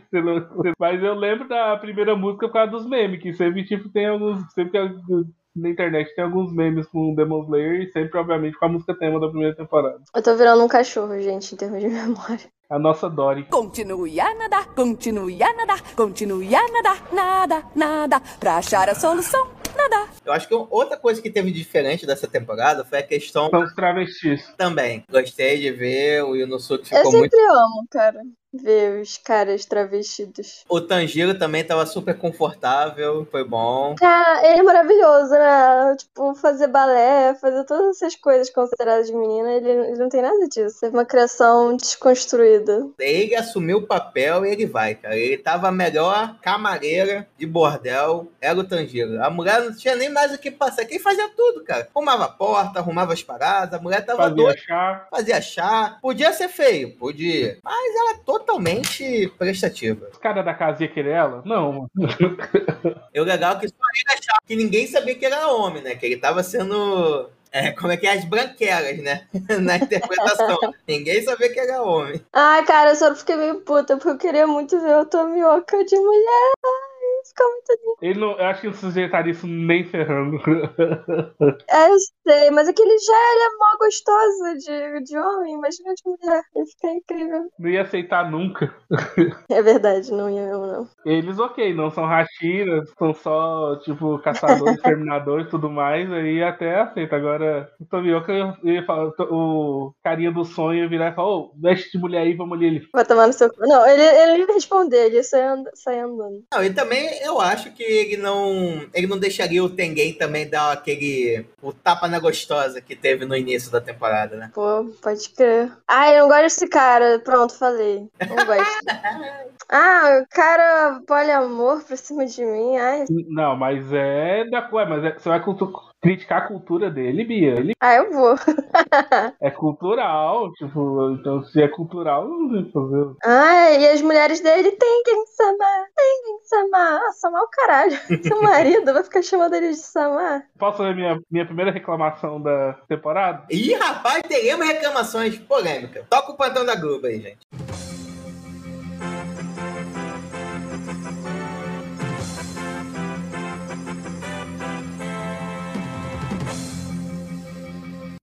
mas eu lembro da primeira música por causa dos memes, que sempre, tipo, tem alguns, sempre tem alguns- na internet tem alguns memes com Demon Slayer e sempre, obviamente, com a música tema da primeira temporada. Eu tô virando um cachorro, gente, em termos de memória. A nossa Dory. Continue a nadar, continue a nadar, continue a nadar, nada, nada, pra achar a solução, nadar. Eu acho que outra coisa que teve diferente dessa temporada foi a questão São os travestis. também. Gostei de ver, o Yunosuke Eu ficou sempre muito. amo, cara, ver os caras travestidos. O Tanjiro também tava super confortável, foi bom. Cara, ele é maravilhoso, né? Tipo, fazer balé, fazer todas essas coisas consideradas de menina, ele, ele não tem nada disso. Teve uma criação desconstruída. Ele assumiu o papel e ele vai, cara. Ele tava a melhor camareira de bordel, era o Tanjiro. A mulher não tinha nem mais o que passar. Quem fazia tudo, cara? Arrumava a porta, arrumava as paradas, a mulher tava doida. Fazia chá. Fazia chá. Podia ser feio, podia. Mas era totalmente prestativa. Os caras da casa ia querer ela? Não, mano. E o legal é que só ele achava que ninguém sabia que era homem, né? Que ele tava sendo. é, como é que é? As branquelas, né? Na interpretação. ninguém sabia que era homem. Ai, cara, eu só fiquei meio puta, porque eu queria muito ver o Tomioka de mulher. Fica muito lindo. Ele não, eu acho que não sujeitaria isso nem ferrando. É, eu sei, mas aquele já ele é mó gostoso de, de homem, imagina de mulher. Ia ficar incrível. Não ia aceitar nunca. É verdade, não ia mesmo, não. Eles, ok, não são Hashiras, são só, tipo, caçadores, terminadores e tudo mais, aí até aceita. Agora, o Tomioka ia- ia falar, o carinha do sonho ia virar e falar, ô, veste de mulher aí, vamos ali. Ele, Vai tomar no seu. Não, ele, ele ia responder, ele ia sair and- sair andando. Não, e também eu acho que ele não. Ele não deixaria o Tengen também dar aquele. o tapa na gostosa que teve no início da temporada, né? Pô, pode crer. Ai, eu não gosto desse cara. Pronto, falei. Não gosto. ah, o cara poliamor pra cima de mim. Ai, não, mas é da. Ué, mas é- você vai criticar a cultura dele, Bia. Ele ah eu vou. é cultural, tipo, então se é cultural, não tem o que fazer. Ai, e as mulheres dele tem quem samar. Tem quem samar. Ah, samar o caralho. Seu marido vai ficar chamando ele de samar. Posso fazer minha, minha primeira reclamação da temporada? Ih, rapaz, teremos reclamações polêmicas. Toca o plantão da Globo aí, gente.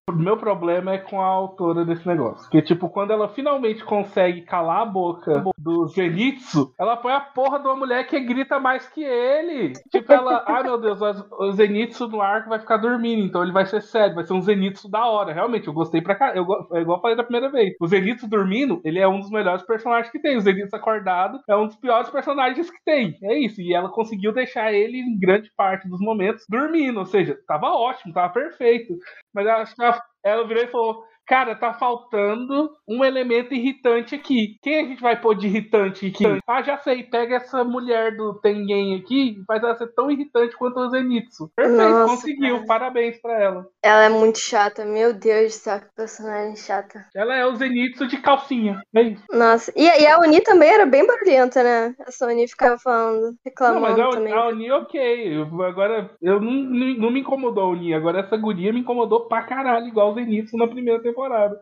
O meu problema é com a autora desse negócio. Porque, tipo, quando ela finalmente consegue calar a boca do Zenitsu, ela põe a porra de uma mulher que grita mais que ele. Tipo, ela, ai meu Deus, o Zenitsu no arco vai ficar dormindo, então ele vai ser sério, vai ser um Zenitsu da hora. Realmente, eu gostei pra cá. Eu, é igual eu falei da primeira vez. O Zenitsu dormindo, ele é um dos melhores personagens que tem. O Zenitsu acordado é um dos piores personagens que tem. É isso. E ela conseguiu deixar ele, em grande parte dos momentos, dormindo. Ou seja, tava ótimo, tava perfeito. Mas acho que ela, ela virou e falou: Cara, tá faltando um elemento irritante aqui. Quem a gente vai pôr de irritante aqui? Ah, já sei. Pega essa mulher do Tengen aqui e faz ela ser tão irritante quanto o Zenitsu. Perfeito, Nossa, conseguiu. cara. Parabéns pra ela. Ela é muito chata, meu Deus do céu, que personagem chata. Ela é o Zenitsu de calcinha. É. Nossa, e, e a Oni também era bem barulhenta, né? Essa Oni ficava falando, Não, reclamando mas a, também. a Oni, ok. Eu- agora, eu não, não, não me incomodou a Oni. Agora, essa guria me incomodou pra caralho, igual o Zenitsu na primeira temporada.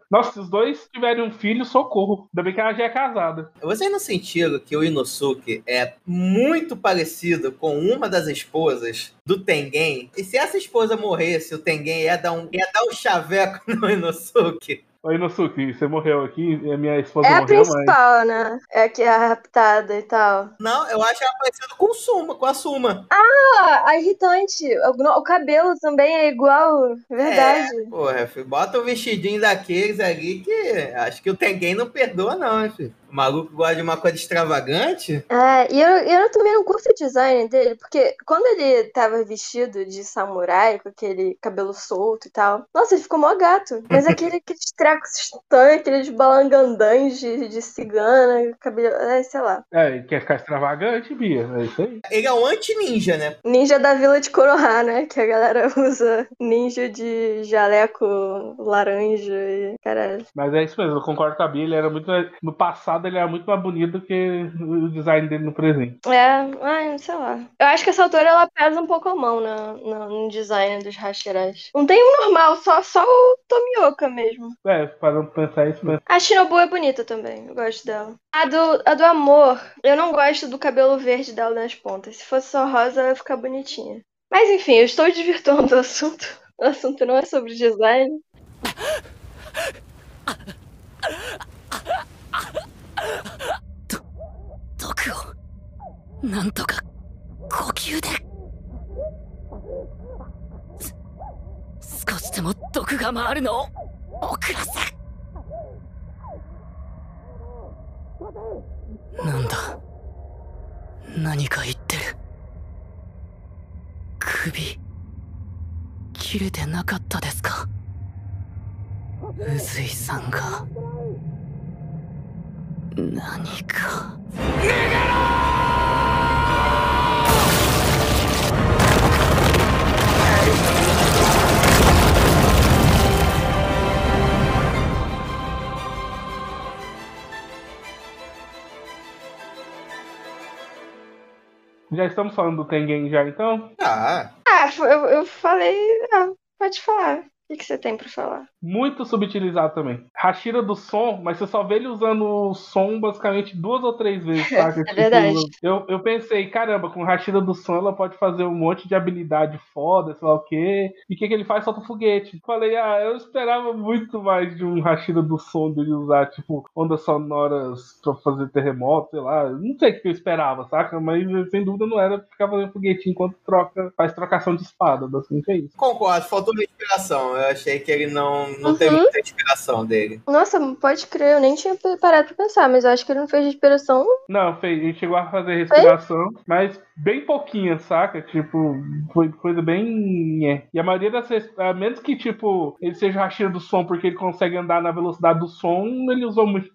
Nossa, se os dois tiverem um filho, socorro. Ainda bem que ela já é casada. Vocês não sentiram que o Inosuke é muito parecido com uma das esposas do Tengen? E se essa esposa morresse, o Tengen ia dar um, ia dar um chaveco no Inosuke? Oi, Inosuke, você morreu aqui. e a minha esposa É a morreu, mas. principal, né? É a que é raptada e tal. Não, eu acho ela parecido com o Suma, com a Suma. Ah, a irritante. O, o cabelo também é igual, verdade. Porra, filho, bota o vestidinho daqueles ali que acho que o Tengen não perdoa, não, hein, filho. O maluco gosta de uma coisa extravagante. É, e eu, eu também não curto o design dele, porque quando ele tava vestido de samurai, com aquele cabelo solto e tal, nossa, ele ficou mó gato. Mas aquele, aqueles trecos estranhos, aqueles balangandãs de, de cigana, cabelo, é, sei lá. É, quer ficar extravagante, Bia? É isso aí. Ele é um anti-ninja, né? Ninja da vila de Konoha, né? Que a galera usa ninja de jaleco laranja e caralho. Mas é isso mesmo, eu concordo com a Bia. Ele era muito. No passado, ele era muito mais bonito do que o design dele no presente. É, ai, sei lá. Eu acho que essa autora ela pesa um pouco a mão na, na- no design dos Hashiras. Não tem um normal, só, só o Tomioka mesmo. É, parando pra pensar isso, mas. A Shinobu é bonita também, eu gosto dela. A do, a do amor, eu não gosto do cabelo verde dela nas pontas. Se fosse só rosa, ela ia ficar bonitinha. Mas enfim, eu estou desvirtuando o assunto. O assunto não é sobre design. ど毒をなんとか呼吸で。す少しでも毒が回るのを遅らせなんだ何か言ってる。首切れてなかったですか？宇髄さんが。何か Já estamos falando do Tengen já, então? Ah, Ah, eu, eu falei. Ah, pode falar. O que, que você tem pra falar? Muito subutilizado também. Hashira do som, mas você só vê ele usando o som basicamente duas ou três vezes, saca? É verdade. Eu, eu pensei, caramba, com Hashira do som ela pode fazer um monte de habilidade foda, sei lá o quê. E o que, que ele faz? Solta foguete. Falei, ah, eu esperava muito mais de um Hashira do som dele usar, tipo, ondas sonoras pra fazer terremoto, sei lá. Não sei o que eu esperava, saca? Mas sem dúvida não era ficar fazendo foguete enquanto troca, faz trocação de espada, basicamente é isso. concordo, faltou inspiração. Eu achei que ele não, não Uhum. teve muita inspiração dele. Nossa, pode crer, eu nem tinha parado pra pensar, mas eu acho que ele não fez inspiração. Não, fez. A gente chegou a fazer respiração, mas bem pouquinha, saca? Tipo, foi coisa bem. é. E a maioria das a menos que, tipo, ele seja rachira do som porque ele consegue andar na velocidade do som, ele usou muito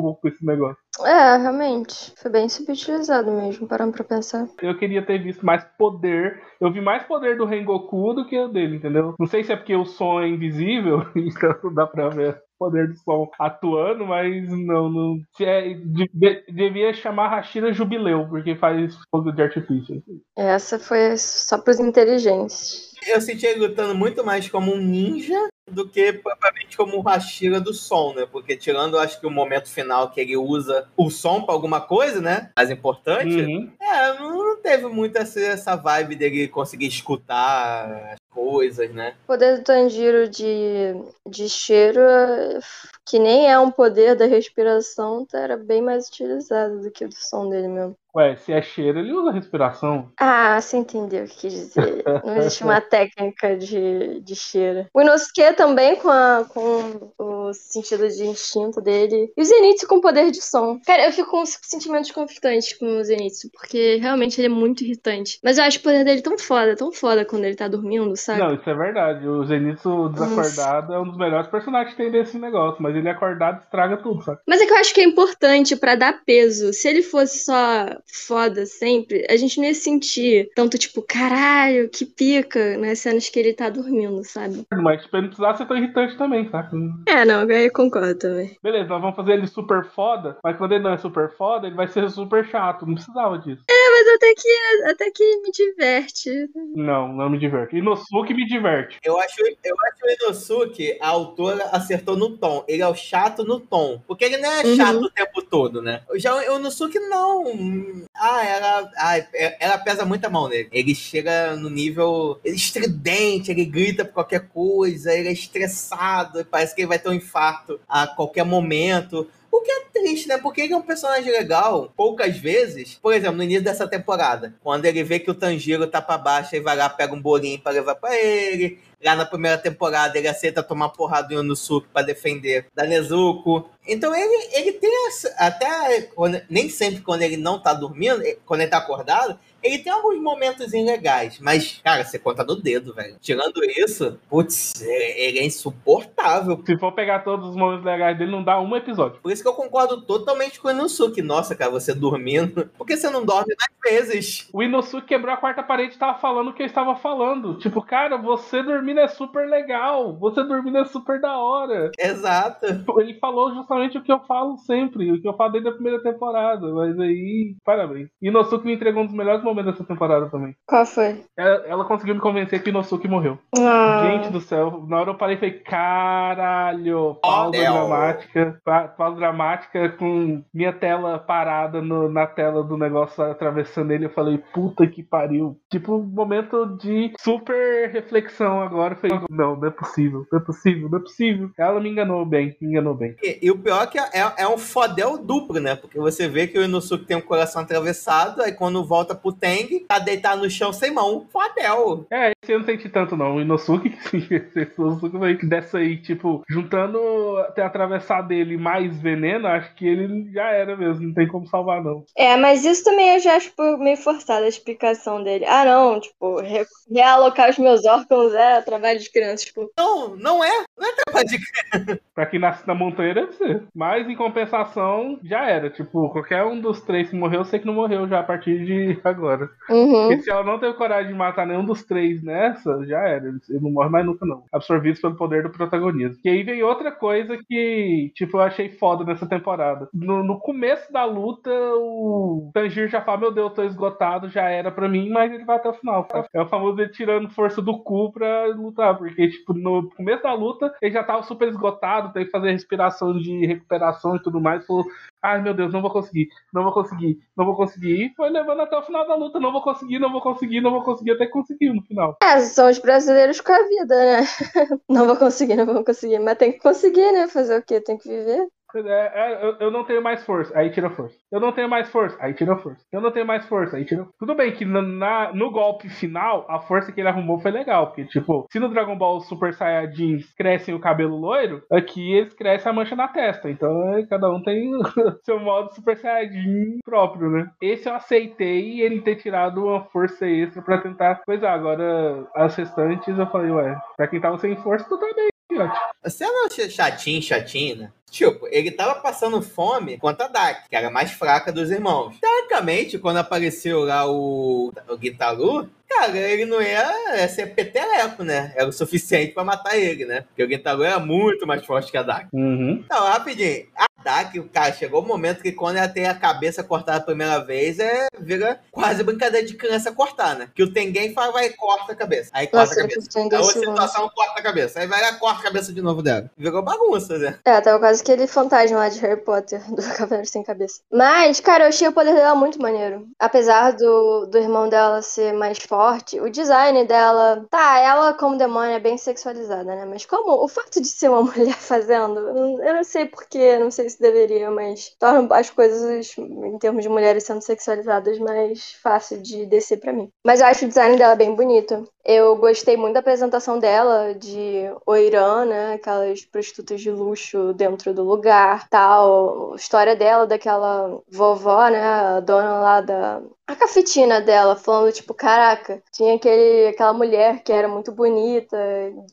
pouco esse negócio. É, realmente. Foi bem subutilizado mesmo, parando pra pensar. Eu queria ter visto mais poder. Eu vi mais poder do Rengoku do que o dele, entendeu? Não sei se é porque o som é invisível, então não dá pra ver o poder do som atuando, mas não. não é, de- de- devia chamar Hashira Jubileu, porque faz fogo de artifício. Essa foi só pros inteligentes. Eu senti ele lutando muito mais como um ninja do que propriamente como o Hashira do som, né? Porque tirando, eu acho que o momento final que ele usa o som pra alguma coisa, né? Mais importante. Uhum. É, não teve muito essa, essa vibe dele conseguir escutar coisas, né? O poder do Tanjiro de, de cheiro, que nem é um poder da respiração, tá, era bem mais utilizado do que o do som dele mesmo. Ué, se é cheiro, ele usa respiração. Ah, você entendeu o que quis dizer. Não existe uma técnica de, de cheiro. O Inosuke também com, a, com o sentido de instinto dele. E o Zenitsu com poder de som. Cara, eu fico com sentimentos conflitantes com o Zenitsu, porque realmente ele é muito irritante. Mas eu acho o poder dele tão foda, tão foda quando ele tá dormindo, sabe? Não, isso é verdade. O Zenitsu desacordado é um dos melhores personagens que tem desse negócio, mas ele acordado estraga tudo, sabe? Mas é que eu acho que é importante pra dar peso. Se ele fosse só foda sempre, a gente não ia sentir tanto tipo, caralho, que pica, nas cenas que ele tá dormindo, sabe? Mas tipo, ele não precisava ser tão irritante também, tá? É, não, eu concordo também. Beleza, nós vamos fazer ele super foda, mas quando ele não é super foda, ele vai ser super chato. Não precisava disso. É, mas até que, até que me diverte. Não, não me diverte. Inosuke me diverte. Eu acho, eu acho o Inosuke, a autora acertou no tom. Ele é o chato no tom. Porque ele não é Uhum. chato o tempo todo, né? Já o Inosuke, não. Ah, ela, ah, ela pesa muito a mão nele. Ele chega no nível ele é estridente, ele grita por qualquer coisa, ele é estressado, parece que ele vai ter um infarto a qualquer momento. O que é triste, né? Porque ele é um personagem legal, poucas vezes. Por exemplo, no início dessa temporada, quando ele vê que o Tanjiro tá pra baixo, ele vai lá, pega um bolinho pra levar pra ele. Lá na primeira temporada, ele aceita tomar porrada do Yonosuke pra defender da Nezuko. Então ele, ele tem essa, até quando- nem sempre quando ele não tá dormindo, quando ele tá acordado, ele tem alguns momentos legais, mas, cara, você conta no dedo, velho. Tirando isso, putz, ele, ele é insuportável. Se for pegar todos os momentos legais dele, não dá um episódio. Por isso que eu concordo totalmente com o Inosuke. Nossa, cara, você dormindo. Por que você não dorme mais vezes? O Inosuke quebrou a quarta parede e tava falando o que eu estava falando. Tipo, cara, você dormindo é super legal. Você dormindo é super da hora. Exato. Ele falou justamente o que eu falo sempre, o que eu falo desde a primeira temporada. Mas aí, parabéns. Inosuke me entregou um dos melhores momentos dessa temporada também. Qual foi? Ela, ela conseguiu me convencer que Inosuke morreu. Ah, Gente do céu, na hora eu parei e falei, caralho, pausa Del. dramática, pa- pausa dramática com minha tela parada no- na tela do negócio atravessando ele, eu falei, puta que pariu. Tipo, momento de super reflexão agora, eu falei, não, não é possível, não é possível, não é possível. Ela me enganou bem, me enganou bem. E, e o pior é que é, é um fodel duplo, né? Porque você vê que o Inosuke tem um coração atravessado, aí quando volta pro Teng, tá deitado no chão sem mão. Fodel. É, esse eu não senti tanto não, o Inosuke, sim, esse Inosuke vai dessa aí, tipo, juntando ter atravessado ele mais veneno, acho que ele já era mesmo, não tem como salvar não. É, mas isso também eu já acho por- meio forçada a explicação dele. Ah, não, tipo, re- realocar os meus órgãos é trabalho de criança, tipo. Não, não é. Não é trabalho de Pra quem nasce na montanha deve ser. Mas em compensação, já era. Tipo, qualquer um dos três que morreu, eu sei que não morreu já a partir de agora. Uhum. Porque se ela não teve coragem de matar nenhum dos três nessa, já era. Ele não morre mais nunca, não. Absorvidos pelo poder do protagonismo. E aí vem outra coisa que, tipo, eu achei foda nessa temporada. No, no começo da luta, o Tanjiro já fala: Meu Deus, tô esgotado, já era pra mim, mas ele vai até o final. tá? É o famoso ele tirando força do cu pra lutar. Porque, tipo, no começo da luta, ele já tava super esgotado, teve que fazer respiração de recuperação e tudo mais. Falou: Ai meu Deus, não vou conseguir, não vou conseguir, não vou conseguir. E foi levando até o final da luta, não vou conseguir, não vou conseguir, não vou conseguir, até que conseguiu no final. É, são os brasileiros com a vida, né? Não vou conseguir, não vou conseguir. Mas tem que conseguir, né? Fazer o quê? Tem que viver. É, é, eu, não tenho mais força, aí tira força. Eu não tenho mais força, aí tira força. Eu não tenho mais força, aí tira Tudo bem que na, no golpe final, a força que ele arrumou foi legal. Porque, tipo, se no Dragon Ball Super Saiyajins crescem o cabelo loiro, aqui eles crescem a mancha na testa. Então é, cada um tem seu modo Super Saiyajin próprio, né? Esse eu aceitei ele ter tirado uma força extra pra tentar coisar. Agora, as restantes eu falei, ué, pra quem tava sem força, tu tá bem. Você não é chatinho, chatinho, né? Tipo, ele tava passando fome contra a Dak, que era a mais fraca dos irmãos. Teoricamente, quando apareceu lá o, o Gitaru, cara, ele não ia, ia ser peteleco, né? Era o suficiente pra matar ele, né? Porque o Gitaru era muito mais forte que a Dak. Uhum. Então, rapidinho. Matar, que o cara chegou o momento que quando ela tem a cabeça cortada a primeira vez, é vira quase brincadeira de criança cortar, né? Que o Tengen fala, vai e corta a cabeça. Aí corta Nossa, a cabeça. A outra situação corta a cabeça. Aí vai lá corta a cabeça de novo dela. Virou bagunça, né? É, tava quase aquele fantasma lá de Harry Potter, do Cavaleiro Sem Cabeça. Mas, cara, eu achei o poder dela muito maneiro. Apesar do, do irmão dela ser mais forte, o design dela. Tá, ela como demônio é bem sexualizada, né? Mas como o fato de ser uma mulher fazendo, eu não sei porquê, não sei se deveria, mas torna as coisas, em termos de mulheres sendo sexualizadas, mais fácil de descer pra mim. Mas eu acho o design dela bem bonito. Eu gostei muito da apresentação dela, de Oiran, né? Aquelas prostitutas de luxo dentro do lugar, tal. História dela, daquela vovó, né? A dona lá da. A cafetina dela, falando, tipo, caraca, tinha aquele, aquela mulher que era muito bonita,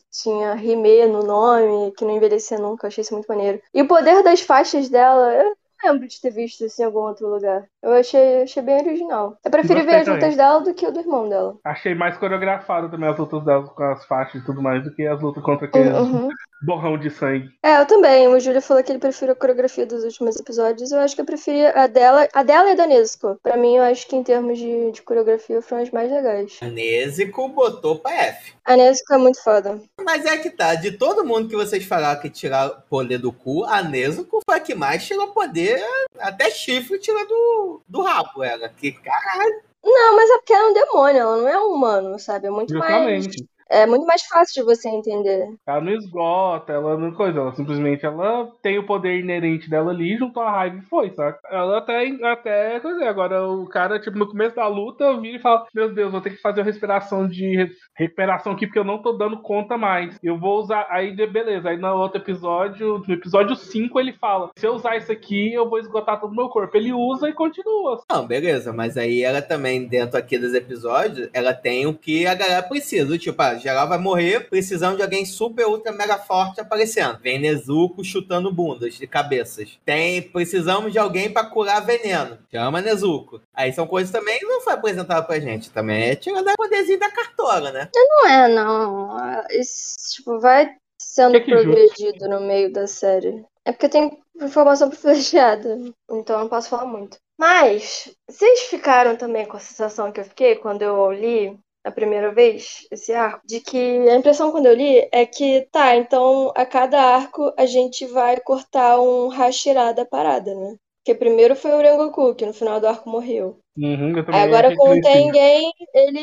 tinha Rimé no nome, que não envelhecia nunca, eu achei isso muito maneiro. E o poder das faixas dela, eu não lembro de ter visto isso em algum outro lugar. Eu achei, achei bem original. Eu preferi Gostei ver as lutas dela do que o do irmão dela. Achei mais coreografado também as lutas delas com as faixas e tudo mais do que as lutas contra aquele Uhum. Borrão de sangue. É, eu também. O Júlio falou que ele prefere a coreografia dos últimos episódios. Eu acho que eu preferi a dela, a dela e a da Nezuko. Pra mim, eu acho que em termos de, de coreografia foram as mais legais. A Nezuko botou pra F. A Nezuko é muito foda. Mas é que tá, de todo mundo que vocês falaram que tirar o poder do cu, a Nezuko foi a que mais tirou poder, até chifre tira do, do rabo, ela. Que caralho. Não, mas é porque ela é um demônio, ela não é um humano, sabe? É muito mais. É muito mais fácil de você entender. Ela não esgota, ela não coisa, ela simplesmente ela tem o poder inerente dela ali, juntou a raiva e foi, saca? Ela até, até coisa, agora o cara, tipo, no começo da luta, vira e fala, meu Deus, vou ter que fazer uma respiração de re- recuperação aqui, porque eu não tô dando conta mais. Eu vou usar, aí de- beleza, aí no outro episódio, no episódio 5 ele fala, se eu usar isso aqui, eu vou esgotar todo o meu corpo. Ele usa e continua. Não, beleza, mas aí ela também, dentro aqui dos episódios, ela tem o que a galera precisa. Tipo, ah, geral vai morrer, precisando de alguém super, ultra, mega forte aparecendo. Vem Nezuko chutando bundas de cabeças. Tem, precisamos de alguém pra curar veneno. Chama Nezuko. Aí são coisas também que não foi apresentado pra gente. Também é tirando o poderzinho da cartola, né? Não é, não. Isso, tipo, vai sendo Que que justo? progredido no meio da série. É porque tem informação privilegiada, então eu não posso falar muito. Mas, vocês ficaram também com a sensação que eu fiquei quando eu li a primeira vez esse arco? De que a impressão quando eu li é que, tá, então a cada arco a gente vai cortar um Hashira da parada, né? Porque primeiro foi o Rengoku, que no final do arco morreu. Uhum, agora com o. Tengen, ele,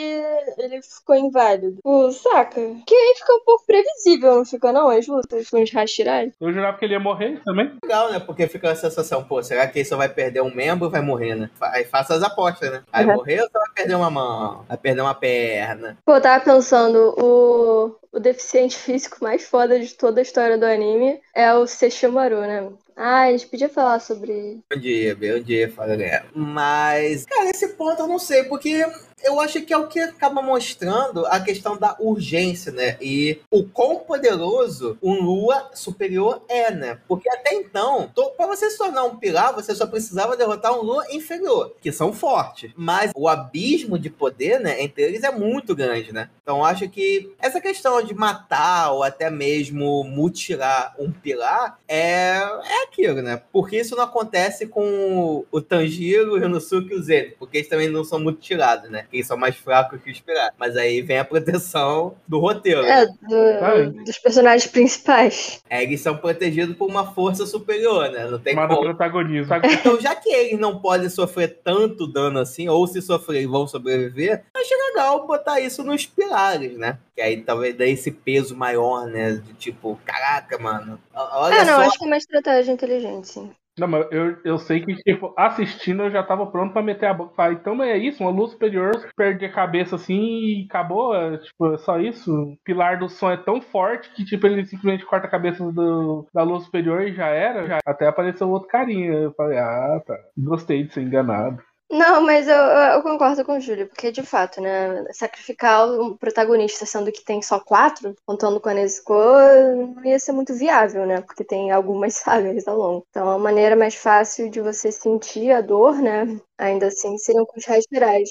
ele ficou inválido. Pô, saca? Que aí fica um pouco previsível, não fica não? As lutas com os Hashirai. Eu jurava que ele ia morrer também. Legal, né? Porque fica a sensação, pô, será que ele só vai perder um membro ou vai morrer, né? Aí faça as apostas, né? Aí Uhum. morrer ou só vai perder uma mão? Vai perder uma perna? Pô, eu tava pensando, o, o deficiente físico mais foda de toda a história do anime é o Sesshomaru, né? Ah, a gente podia falar sobre. Bom dia, bom dia, fala galera. Mas, cara, esse ponto eu não sei, porque eu acho que é o que acaba mostrando a questão da urgência, né? E o quão poderoso um Lua superior é, né? Porque até então, pra você se tornar um pilar, você só precisava derrotar um Lua inferior, que são fortes. Mas o abismo de poder, né, entre eles é muito grande, né? Então acho que essa questão de matar ou até mesmo mutilar um pilar é, é aquilo, né? Porque isso não acontece com o Tanjiro, o Rinosuke e o Zeno, porque eles também não são muito tirados, né? Eles são mais fracos que os piratas. Mas aí vem a proteção do roteiro. É, do- dos personagens principais. É, eles são protegidos por uma força superior, né? Não tem Chamado como. protagonismo. Então, já que eles não podem sofrer tanto dano assim, ou se sofrer vão sobreviver, acho legal botar isso nos pilares, né? Que aí talvez dê esse peso maior, né? De tipo, caraca, mano. Olha Ah, não, só. acho que é uma estratégia inteligente, sim. Não, mas eu, eu sei que, tipo, assistindo eu já tava pronto pra meter a boca falar, então é isso, uma luz superior, perde a cabeça assim e acabou, é, tipo, é só isso. O pilar do som é tão forte que, tipo, ele simplesmente corta a cabeça do, da luz superior e já era. Já- até apareceu outro carinha. Eu falei, ah, tá. Gostei de ser enganado. Não, mas eu, eu concordo com o Júlio, porque de fato, né, sacrificar o protagonista sendo que tem só quatro, contando com a Nezuko, não ia ser muito viável, né, porque tem algumas sagas ao longo. Então, a maneira mais fácil de você sentir a dor, né, Ainda assim, seriam com os reais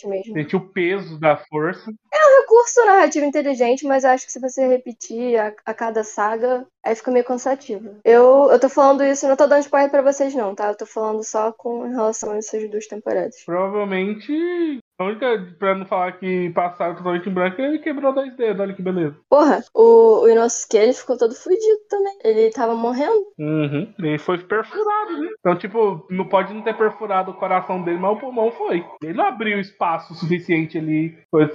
mesmo. Sente o peso da força. Um recurso narrativo inteligente, mas eu acho que se você repetir a, a cada saga, aí fica meio cansativo. Eu, eu tô falando isso, não tô dando spoiler pra vocês não, tá? Eu tô falando só com relação a essas duas temporadas. Provavelmente. A única, pra não falar que passaram totalmente em branco, ele quebrou dois dedos, olha que beleza. Porra, o, o Inosuke, ele ficou todo fudido também. Ele tava morrendo. Uhum. Ele foi perfurado, né? Então, tipo, não pode não ter perfurado o coração dele, mas o pulmão foi. Ele não abriu espaço suficiente ali. Foi.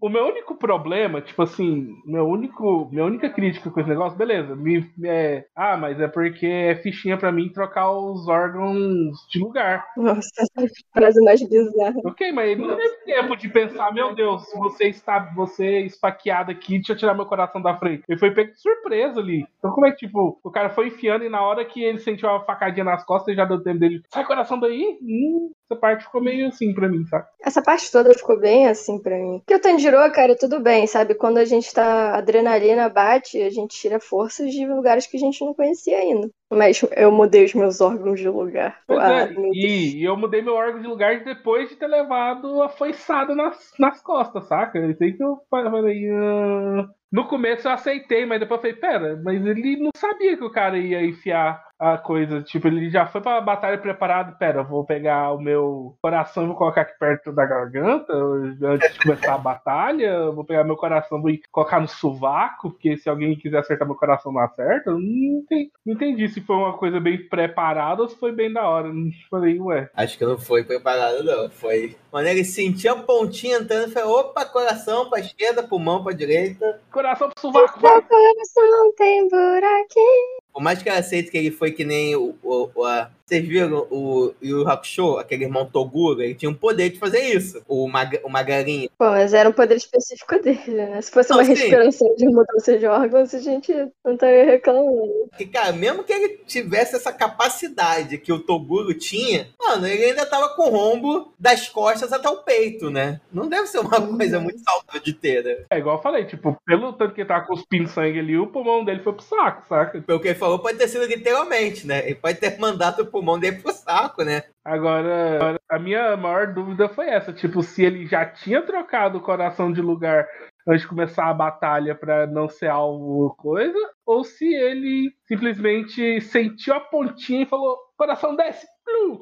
O meu único problema, tipo assim, meu único, minha única crítica com esse negócio, beleza. Me, é, ah, mas é porque é fichinha pra mim trocar os órgãos de lugar. Nossa, essa frase mais bizarra. Ok, mas ele não teve tempo de pensar, meu Deus, você está você esfaqueado aqui, deixa eu tirar meu coração da frente. Ele foi pego de surpresa ali. Então como é que, tipo, o cara foi enfiando e na hora que ele sentiu uma facadinha nas costas, já deu tempo dele, sai coração daí? Hum, essa parte ficou meio assim pra mim, sabe? Essa parte toda ficou bem assim pra mim. Porque o Tanjiro, cara, tudo bem, sabe? Quando a gente tá. A adrenalina bate, a gente tira forças de lugares que a gente não conhecia ainda. Mas eu mudei os meus órgãos de lugar. Ah, é, e, e eu mudei meu órgão de lugar depois de ter levado a foiçada nas, nas costas, saca? Isso aí que eu falei. ah. No começo eu aceitei, mas depois eu falei, pera, mas ele não sabia que o cara ia enfiar a coisa. Tipo, ele já foi pra batalha preparado. Pera, eu vou pegar o meu coração e vou colocar aqui perto da garganta antes de começar a batalha. Eu vou pegar meu coração e colocar no sovaco, porque se alguém quiser acertar meu coração não acerta. Eu não entendi, não entendi se foi uma coisa bem preparada ou se foi bem da hora. Eu Falei, ué. Acho que não foi preparado, não. Foi. Quando ele sentiu a pontinha entrando, foi opa, coração pra esquerda, pulmão pra direita. Coração pro sovaco, Meu coração tem buraquinho. Por mais que eu aceite que ele foi que nem o. o, o a- vocês viram o Yu Hakusho, aquele irmão Toguro? Ele tinha um poder de fazer isso. O, Mag, o Magarinha. Pô, mas era um poder específico dele, né? Se fosse Não, uma sim. respiração de mudança de órgãos, a gente não estaria reclamando. Que, cara, mesmo que ele tivesse essa capacidade que o Toguro tinha, mano, ele ainda tava com o rombo das costas até o peito, né? Não deve ser uma coisa muito saudável de ter, né? É igual eu falei, tipo, pelo tanto que ele tava cuspindo sangue ali, o pulmão dele foi pro saco, saca? Pelo que ele falou, pode ter sido literalmente, né? Ele pode ter mandado o pulmão dele pro saco, né? Agora, a minha maior dúvida foi essa, tipo, se ele já tinha trocado o coração de lugar antes de começar a batalha pra não ser alvo coisa, ou se ele simplesmente sentiu a pontinha e falou, coração desce,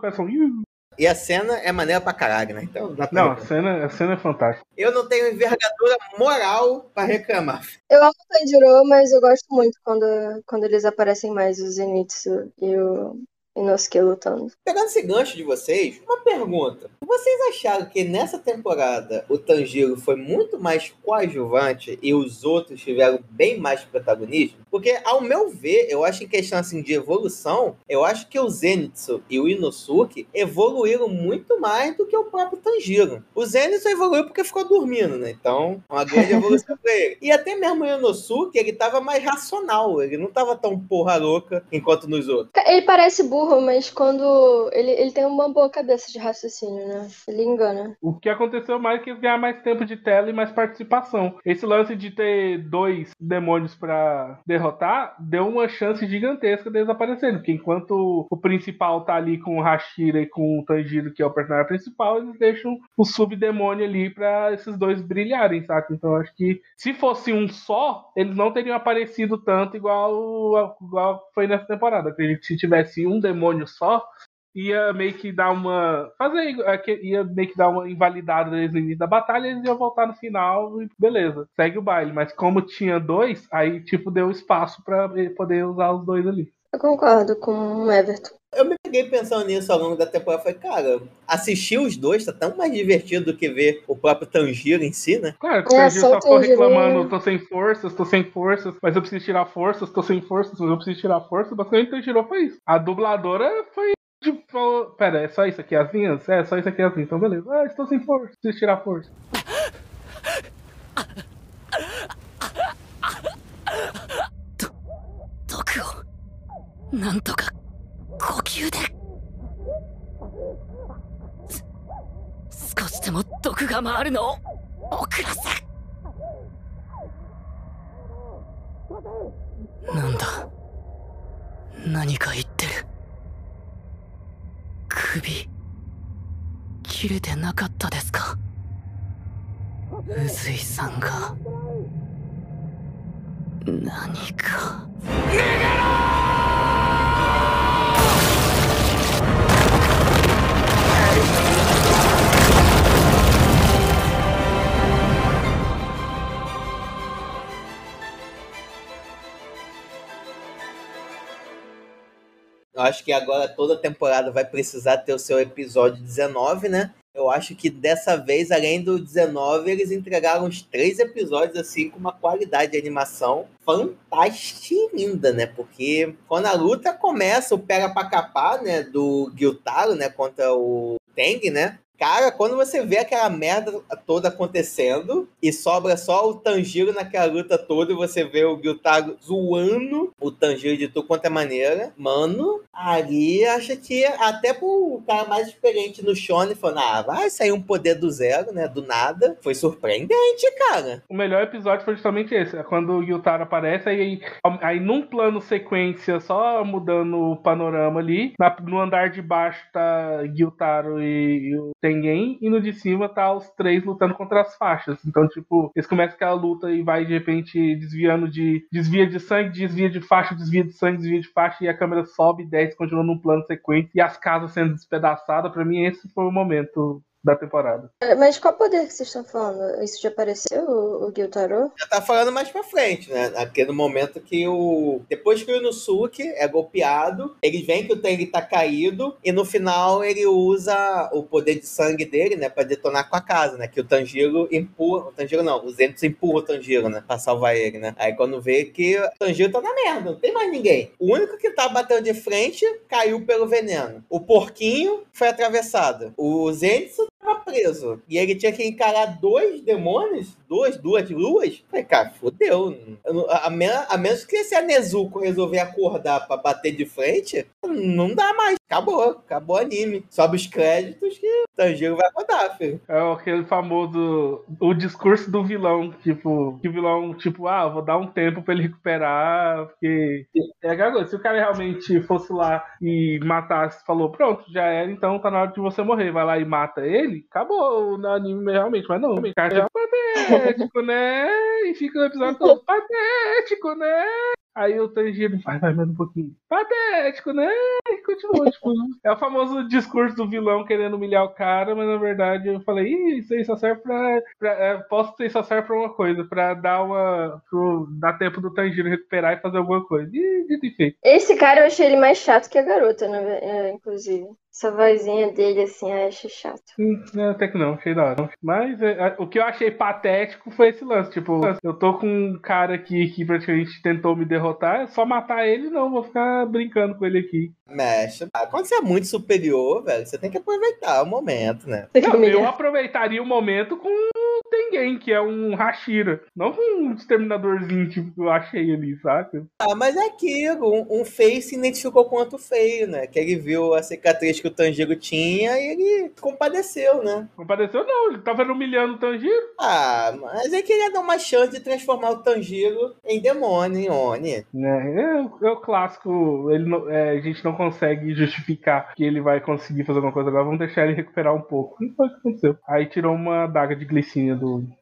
coração, iu. E a cena é maneira pra caralho, né? Então, dá pra Não, a cena, a cena é fantástica. eu não tenho envergadura moral pra reclamar. Eu amo o Tanjiro, mas eu gosto muito quando, quando eles aparecem mais, o Zenitsu e o Inosuke lutando. Pegando esse gancho de vocês, uma pergunta. Vocês acharam que nessa temporada o Tanjiro foi muito mais coadjuvante e os outros tiveram bem mais protagonismo? Porque, ao meu ver, eu acho em questão assim, de evolução, eu acho que o Zenitsu e o Inosuke evoluíram muito mais do que o próprio Tanjiro. O Zenitsu evoluiu porque ficou dormindo, né? Então, uma grande evolução pra ele. E até mesmo o Inosuke, ele tava mais racional, ele não tava tão porra louca enquanto nos outros. Ele parece burro, mas quando. Ele, ele tem uma boa cabeça de raciocínio, né? Ele engana. O que aconteceu mais é que eles ganharam mais tempo de tela e mais participação. Esse lance de ter dois demônios pra derrotar deu uma chance gigantesca deles aparecerem. Porque enquanto o principal tá ali com o Hashira e com o Tanjiro, que é o personagem principal, eles deixam o subdemônio ali pra esses dois brilharem, saca? Então acho que se fosse um só, eles não teriam aparecido tanto igual, igual foi nessa temporada. Acredito que se tivesse um demônio só, ia meio que dar uma. Fazer. aque- ia meio que dar uma invalidada deles no início da batalha, eles iam voltar no final e beleza, segue o baile. Mas como tinha dois, aí tipo deu espaço ele poder usar os dois ali. Eu concordo com o Everton. Eu me peguei pensando nisso ao longo da temporada. Falei, cara, assistir os dois tá tão mais divertido do que ver o próprio Tanjiro em si, né? Claro que o É, Tanjiro só ficou Tanjiro, reclamando, tô sem forças, tô sem forças, mas eu preciso tirar forças, tô sem forças, mas eu preciso tirar forças. Basicamente o Tanjiro foi isso. A dubladora foi. Tipo, falou, pera, é só isso aqui as minhas? É, só isso aqui as minhas. Então beleza. Ah, estou sem força, preciso tirar força. なんとか呼吸で。少しでも毒が回るのを遅らせ。なんだ。何か言ってる。首切れてなかったですか？宇髄さんが。何か。Acho que agora toda temporada vai precisar ter o seu episódio 19, né? Eu acho que dessa vez, além do 19, eles entregaram uns três episódios assim com uma qualidade de animação fantástica e linda, né? Porque quando a luta começa, o pega pra capar, né, do Gyutaro, né, contra o Teng, né? Cara, quando você vê aquela merda toda acontecendo e sobra só o Tanjiro naquela luta toda e você vê o Gyutaro zoando o Tanjiro de tudo quanto é maneira, mano, ali acha que até pro cara mais experiente no Shonen falando, ah, vai sair um poder do zero, né, do nada, foi surpreendente, cara. O melhor episódio foi justamente esse, é quando o Gyutaro aparece, aí, aí num plano sequência, só mudando o panorama ali, no andar de baixo tá Gyutaro e, e o Tengen, e no de cima tá os três lutando contra as faixas. Então, tipo, eles começam aquela luta e vai de repente desviando de. desvia de sangue, desvia de faixa, desvia de sangue, desvia de faixa, e a câmera sobe desce, continua num plano sequência, e as casas sendo despedaçadas. Pra mim, esse foi o momento da temporada. Mas qual poder que vocês estão falando? Isso já apareceu, o, o Gyutaro? Já tá falando mais pra frente, né? Aquele momento que o. Depois que o Inosuke é golpeado, ele vem que o Tengen tá caído, e no final ele usa o poder de sangue dele, né? Pra detonar com a casa, né? Que o Tanjiro empurra. O Tanjiro não, os Zenitsu empurram o Tanjiro, né? Pra salvar ele, né? Aí quando vê que o Tanjiro tá na merda, não tem mais ninguém. O único que tá batendo de frente caiu pelo veneno. O porquinho foi atravessado. O Zenitsu tava preso. E ele tinha que encarar dois demônios, duas, duas luas. Falei, cara, fodeu. A, men- a menos que esse Anezuko resolver acordar pra bater de frente, não dá mais. Acabou, acabou o anime. Sobe os créditos que o Tanjiro vai acordar, filho. É aquele famoso. O discurso do vilão. Tipo, que o vilão, tipo, ah, vou dar um tempo pra ele recuperar. Porque. É aquela coisa, se o cara realmente fosse lá e matasse, falou, pronto, já era, então tá na hora de você morrer. Vai lá e mata ele, acabou o anime realmente. Mas não, o cara é patético, né? E fica o episódio todo patético, né? Aí o Tanjiro vai, vai mais um pouquinho. Patético, né? E continua, tipo, é o famoso discurso do vilão querendo humilhar o cara, mas na verdade eu falei, Ih, isso aí só serve pra. pra é, posso aí só serve pra uma coisa, pra dar uma. Pro, dar tempo do Tanjiro recuperar e fazer alguma coisa. E dito e feito. Esse cara eu achei ele mais chato que a garota, né, é, inclusive. Essa vozinha dele, assim, eu acho chato. Hum, é, até que não, achei da hora. Mas é, o que eu achei patético foi esse lance. Tipo, eu tô com um cara aqui que praticamente tentou me derrotar, é só matar ele, não, vou ficar brincando com ele aqui. Mexe. Ah, Quando você é muito superior, velho, você tem que aproveitar o momento, né? Não, eu aproveitaria o momento com Tengen, que é um Hashira. Não um exterminadorzinho, tipo, que eu achei ali, saca? Ah, mas é aquilo. Um, um feio se identificou com outro feio, né? Que ele viu a cicatriz que o Tanjiro tinha e ele compadeceu, né? Não pareceu, não. Ele tava humilhando o Tanjiro. Ah, mas ele queria dar uma chance de transformar o Tanjiro em demônio, em Oni. É, o- é o clássico. Ele não- é, a gente não consegue justificar que ele vai conseguir fazer alguma coisa agora. Vamos deixar ele recuperar um pouco. Não foi o que aconteceu. Aí tirou uma daga de glicínia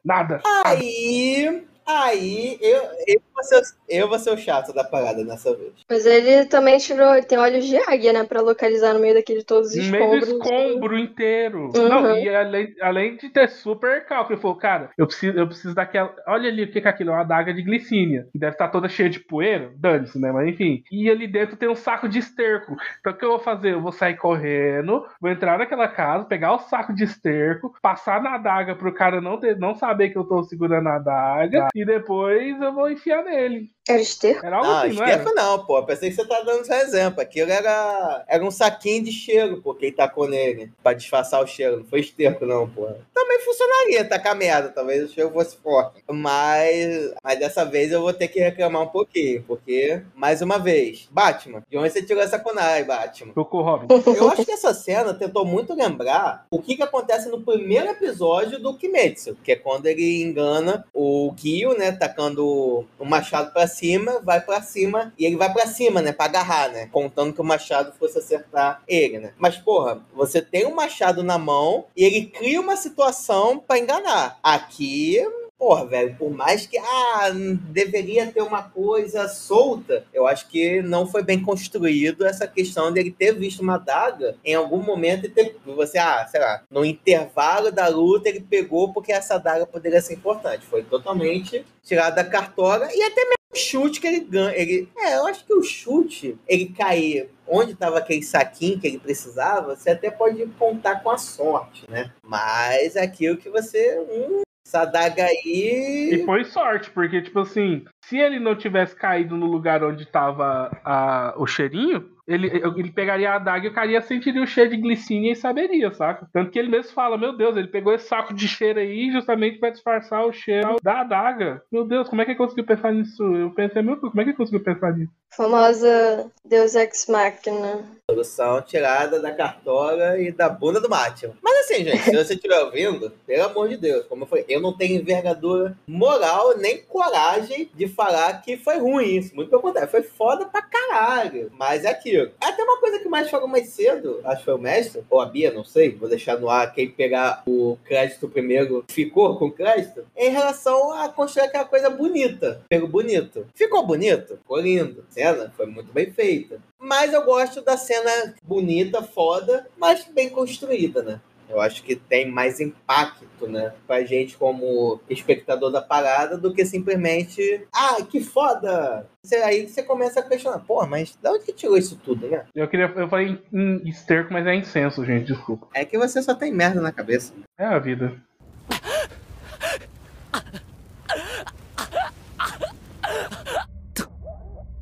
Nada! Aí. Aí, eu, eu, vou ser, eu vou ser o chato da parada dessa vez. Mas ele também tirou, ele tem olhos de águia, né, pra localizar no meio daquele todos os No meio do escombros. escombro inteiro. Uhum. Não, e além, além de ter super cálculo, ele falou, cara, eu preciso, eu preciso daquela. Olha ali o que que é aquilo, é uma adaga de glicínia. Que deve estar toda cheia de poeira. Dane-se, né? Mas enfim. E ali dentro tem um saco de esterco. Então o que eu vou fazer? Eu vou sair correndo, vou entrar naquela casa, pegar o saco de esterco, passar na adaga pro cara não, ter, não saber que eu tô segurando a adaga, e depois eu vou enfiar nele. Era esterco? Era algo Não, assim, não esterco não, pô. Eu Pensei que você tá dando seu exemplo. Aquilo era, era um saquinho de cheiro, pô, que ele tacou nele. Pra disfarçar o cheiro. Não foi esterco, não, pô. Também funcionaria tacar merda. Talvez o cheiro fosse forte. Mas, mas dessa vez eu vou ter que reclamar um pouquinho. Porque, mais uma vez, Batman. De onde você tirou essa kunai, Batman? Tocou Robin. Eu acho que essa cena tentou muito lembrar o que, que acontece no primeiro episódio do Kimetsu, que é quando ele engana o Kyo, né, tacando o machado pra cima, vai pra cima, e ele vai pra cima, né? Pra agarrar, né? Contando que o machado fosse acertar ele, né? Mas, porra, você tem um machado na mão e ele cria uma situação pra enganar. Aqui porra, velho, por mais que ah, deveria ter uma coisa solta, eu acho que não foi bem construído essa questão dele ter visto uma daga em algum momento e ter você, ah, sei lá, no intervalo da luta ele pegou porque essa daga poderia ser importante. Foi totalmente tirado da cartola e até mesmo o chute que ele ganha. Ele, é, eu acho que o chute, ele cair onde estava aquele saquinho que ele precisava, você até pode contar com a sorte, né? Mas é aquilo que você. Hum, essa daga aí. E foi sorte, porque, tipo assim, se ele não tivesse caído no lugar onde tava a, o cheirinho, ele, ele pegaria a adaga e o cara ia sentir o cheiro de glicínia e saberia, saca? Tanto que ele mesmo fala: Meu Deus, ele pegou esse saco de cheiro aí justamente para disfarçar o cheiro da adaga. Meu Deus, como é que ele conseguiu pensar nisso? Eu pensei, meu Deus, como é que ele conseguiu pensar nisso? Famosa Deus Ex Machina. Solução tirada da cartola e da bunda do Matthew. Mas assim, gente, se você estiver ouvindo, pelo amor de Deus, como eu falei, eu não tenho envergadura moral nem coragem de falar que foi ruim isso. Muito pelo contrário, foi foda pra caralho. Mas é aquilo. Até uma coisa que Mestre falou mais cedo, acho que foi o Mestre, ou a Bia, não sei, vou deixar no ar quem pegar o crédito primeiro ficou com crédito, em relação a construir aquela coisa bonita. Pego bonito. Ficou bonito? Ficou lindo. A cena foi muito bem feita. Mas eu gosto da cena bonita, foda, mas bem construída, né? Eu acho que tem mais impacto, né, pra gente como espectador da parada do que simplesmente, ah, que foda! Você, aí você começa a questionar, pô, mas de onde que tirou isso tudo, né? Eu queria. Eu falei em esterco, mas é incenso, gente, desculpa. É que você só tem merda na cabeça. É a vida.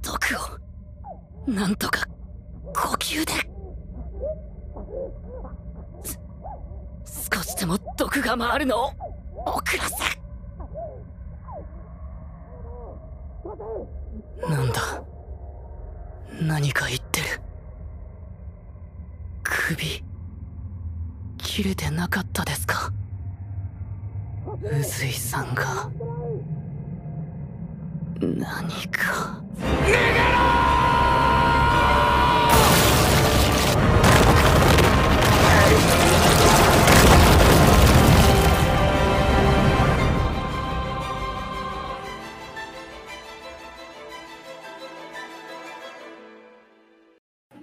毒をなんとか 呼吸で。少しでも毒が回るのを遅らせ。なんだ？何か言ってる。首切れてなかったですか？宇髄さんが。何か。逃げろ！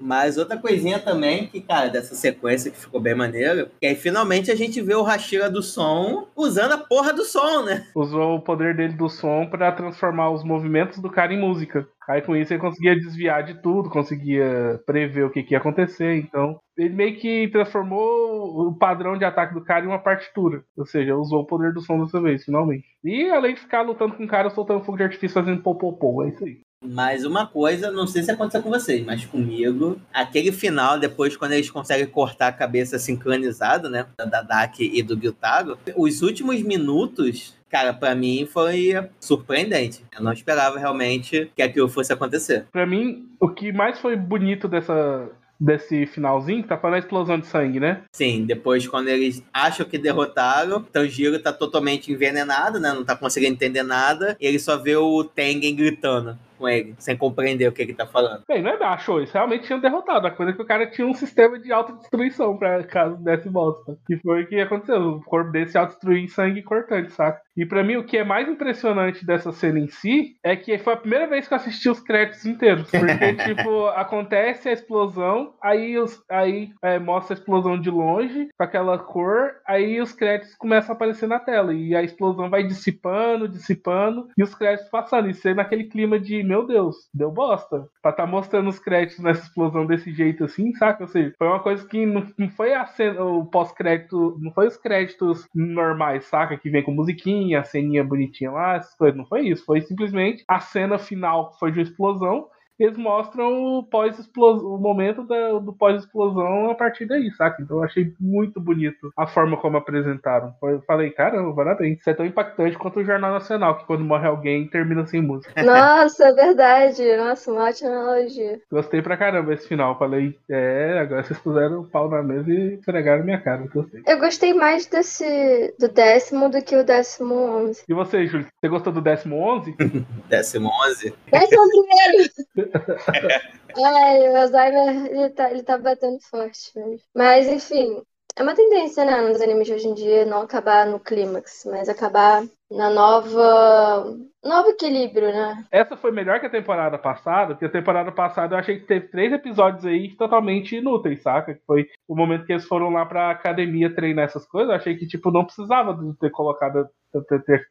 Mas outra coisinha também, que, cara, dessa sequência que ficou bem maneira, que aí finalmente a gente vê o Hashira do som usando a porra do som, né? Usou o poder dele do som pra transformar os movimentos do cara em música. Aí com isso ele conseguia desviar de tudo, conseguia prever o que, que ia acontecer. Então ele meio que transformou o padrão de ataque do cara em uma partitura. Ou seja, usou o poder do som dessa vez, finalmente. E além de ficar lutando com o cara, soltando fogo de artifício fazendo popopô. É isso aí. Mas uma coisa, não sei se aconteceu com vocês, mas comigo, aquele final, depois, quando eles conseguem cortar a cabeça sincronizada, né? Da Dak e do Gyutago, os últimos minutos, cara, pra mim foi surpreendente. Eu não esperava realmente que aquilo fosse acontecer. Pra mim, o que mais foi bonito dessa, desse finalzinho, tá falando a explosão de sangue, né? Sim, depois quando eles acham que derrotaram, Tanjiro tá totalmente envenenado, né? Não tá conseguindo entender nada. E ele só vê o Tengen gritando com ele, sem compreender o que ele tá falando. Bem, não é achou, isso realmente tinham derrotado. A coisa é que o cara tinha um sistema de autodestruição pra caso desse bosta. Que foi o que aconteceu. O corpo dele se autodestruir em sangue cortante, saca? E pra mim, o que é mais impressionante dessa cena em si é que foi a primeira vez que eu assisti os créditos inteiros. Porque, tipo, acontece a explosão, aí, os, aí é, mostra a explosão de longe, com aquela cor, aí os créditos começam a aparecer na tela. E a explosão vai dissipando, dissipando, e os créditos passando. E sendo naquele clima de meu Deus, deu bosta. Pra tá mostrando os créditos nessa explosão desse jeito assim, saca? Ou seja, foi uma coisa que não, não foi a cena, o pós-crédito, não foi os créditos normais, saca? Que vem com musiquinha, a ceninha bonitinha lá, essas coisas. Não foi isso. Foi simplesmente a cena final que foi de uma explosão eles mostram o pós-explosão, o momento da- do pós-explosão a partir daí, saca? Então eu achei muito bonito a forma como apresentaram. Eu falei, caramba, parabéns. Isso é tão impactante quanto o Jornal Nacional, que quando morre alguém termina sem música. Nossa, é verdade. Nossa, uma ótima analogia. Gostei pra caramba esse final. Falei, é, agora vocês puseram o pau na mesa e esfregaram minha cara. Gostei. Eu gostei mais desse do décimo do que o décimo onze. E você, Júlio? Você gostou do décimo 11? Décimo 11. Décimo primeiro! Ai, o Alzheimer, ele tá, ele tá batendo forte. Mas, enfim, é uma tendência, né, nos animes de hoje em dia não acabar no clímax, mas acabar na nova. novo equilíbrio, né? Essa foi melhor que a temporada passada, porque a temporada passada eu achei que teve três episódios aí totalmente inúteis, saca? Que foi o momento que eles foram lá pra academia treinar essas coisas. Eu achei que, tipo, não precisava de ter colocado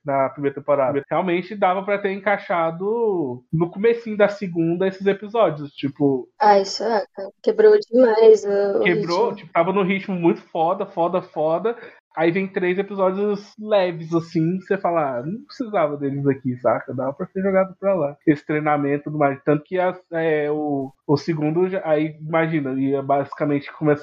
na primeira temporada. Realmente dava pra ter encaixado no comecinho da segunda esses episódios. Tipo, Ah, isso é, quebrou demais o, quebrou, ritmo. tipo, tava no ritmo muito foda, foda, foda. Aí vem três episódios leves, assim, você fala, ah, não precisava deles aqui, saca? Dava pra ser jogado pra lá. Esse treinamento tudo mais. Tanto que as- é, o, o segundo, aí imagina, ia basicamente come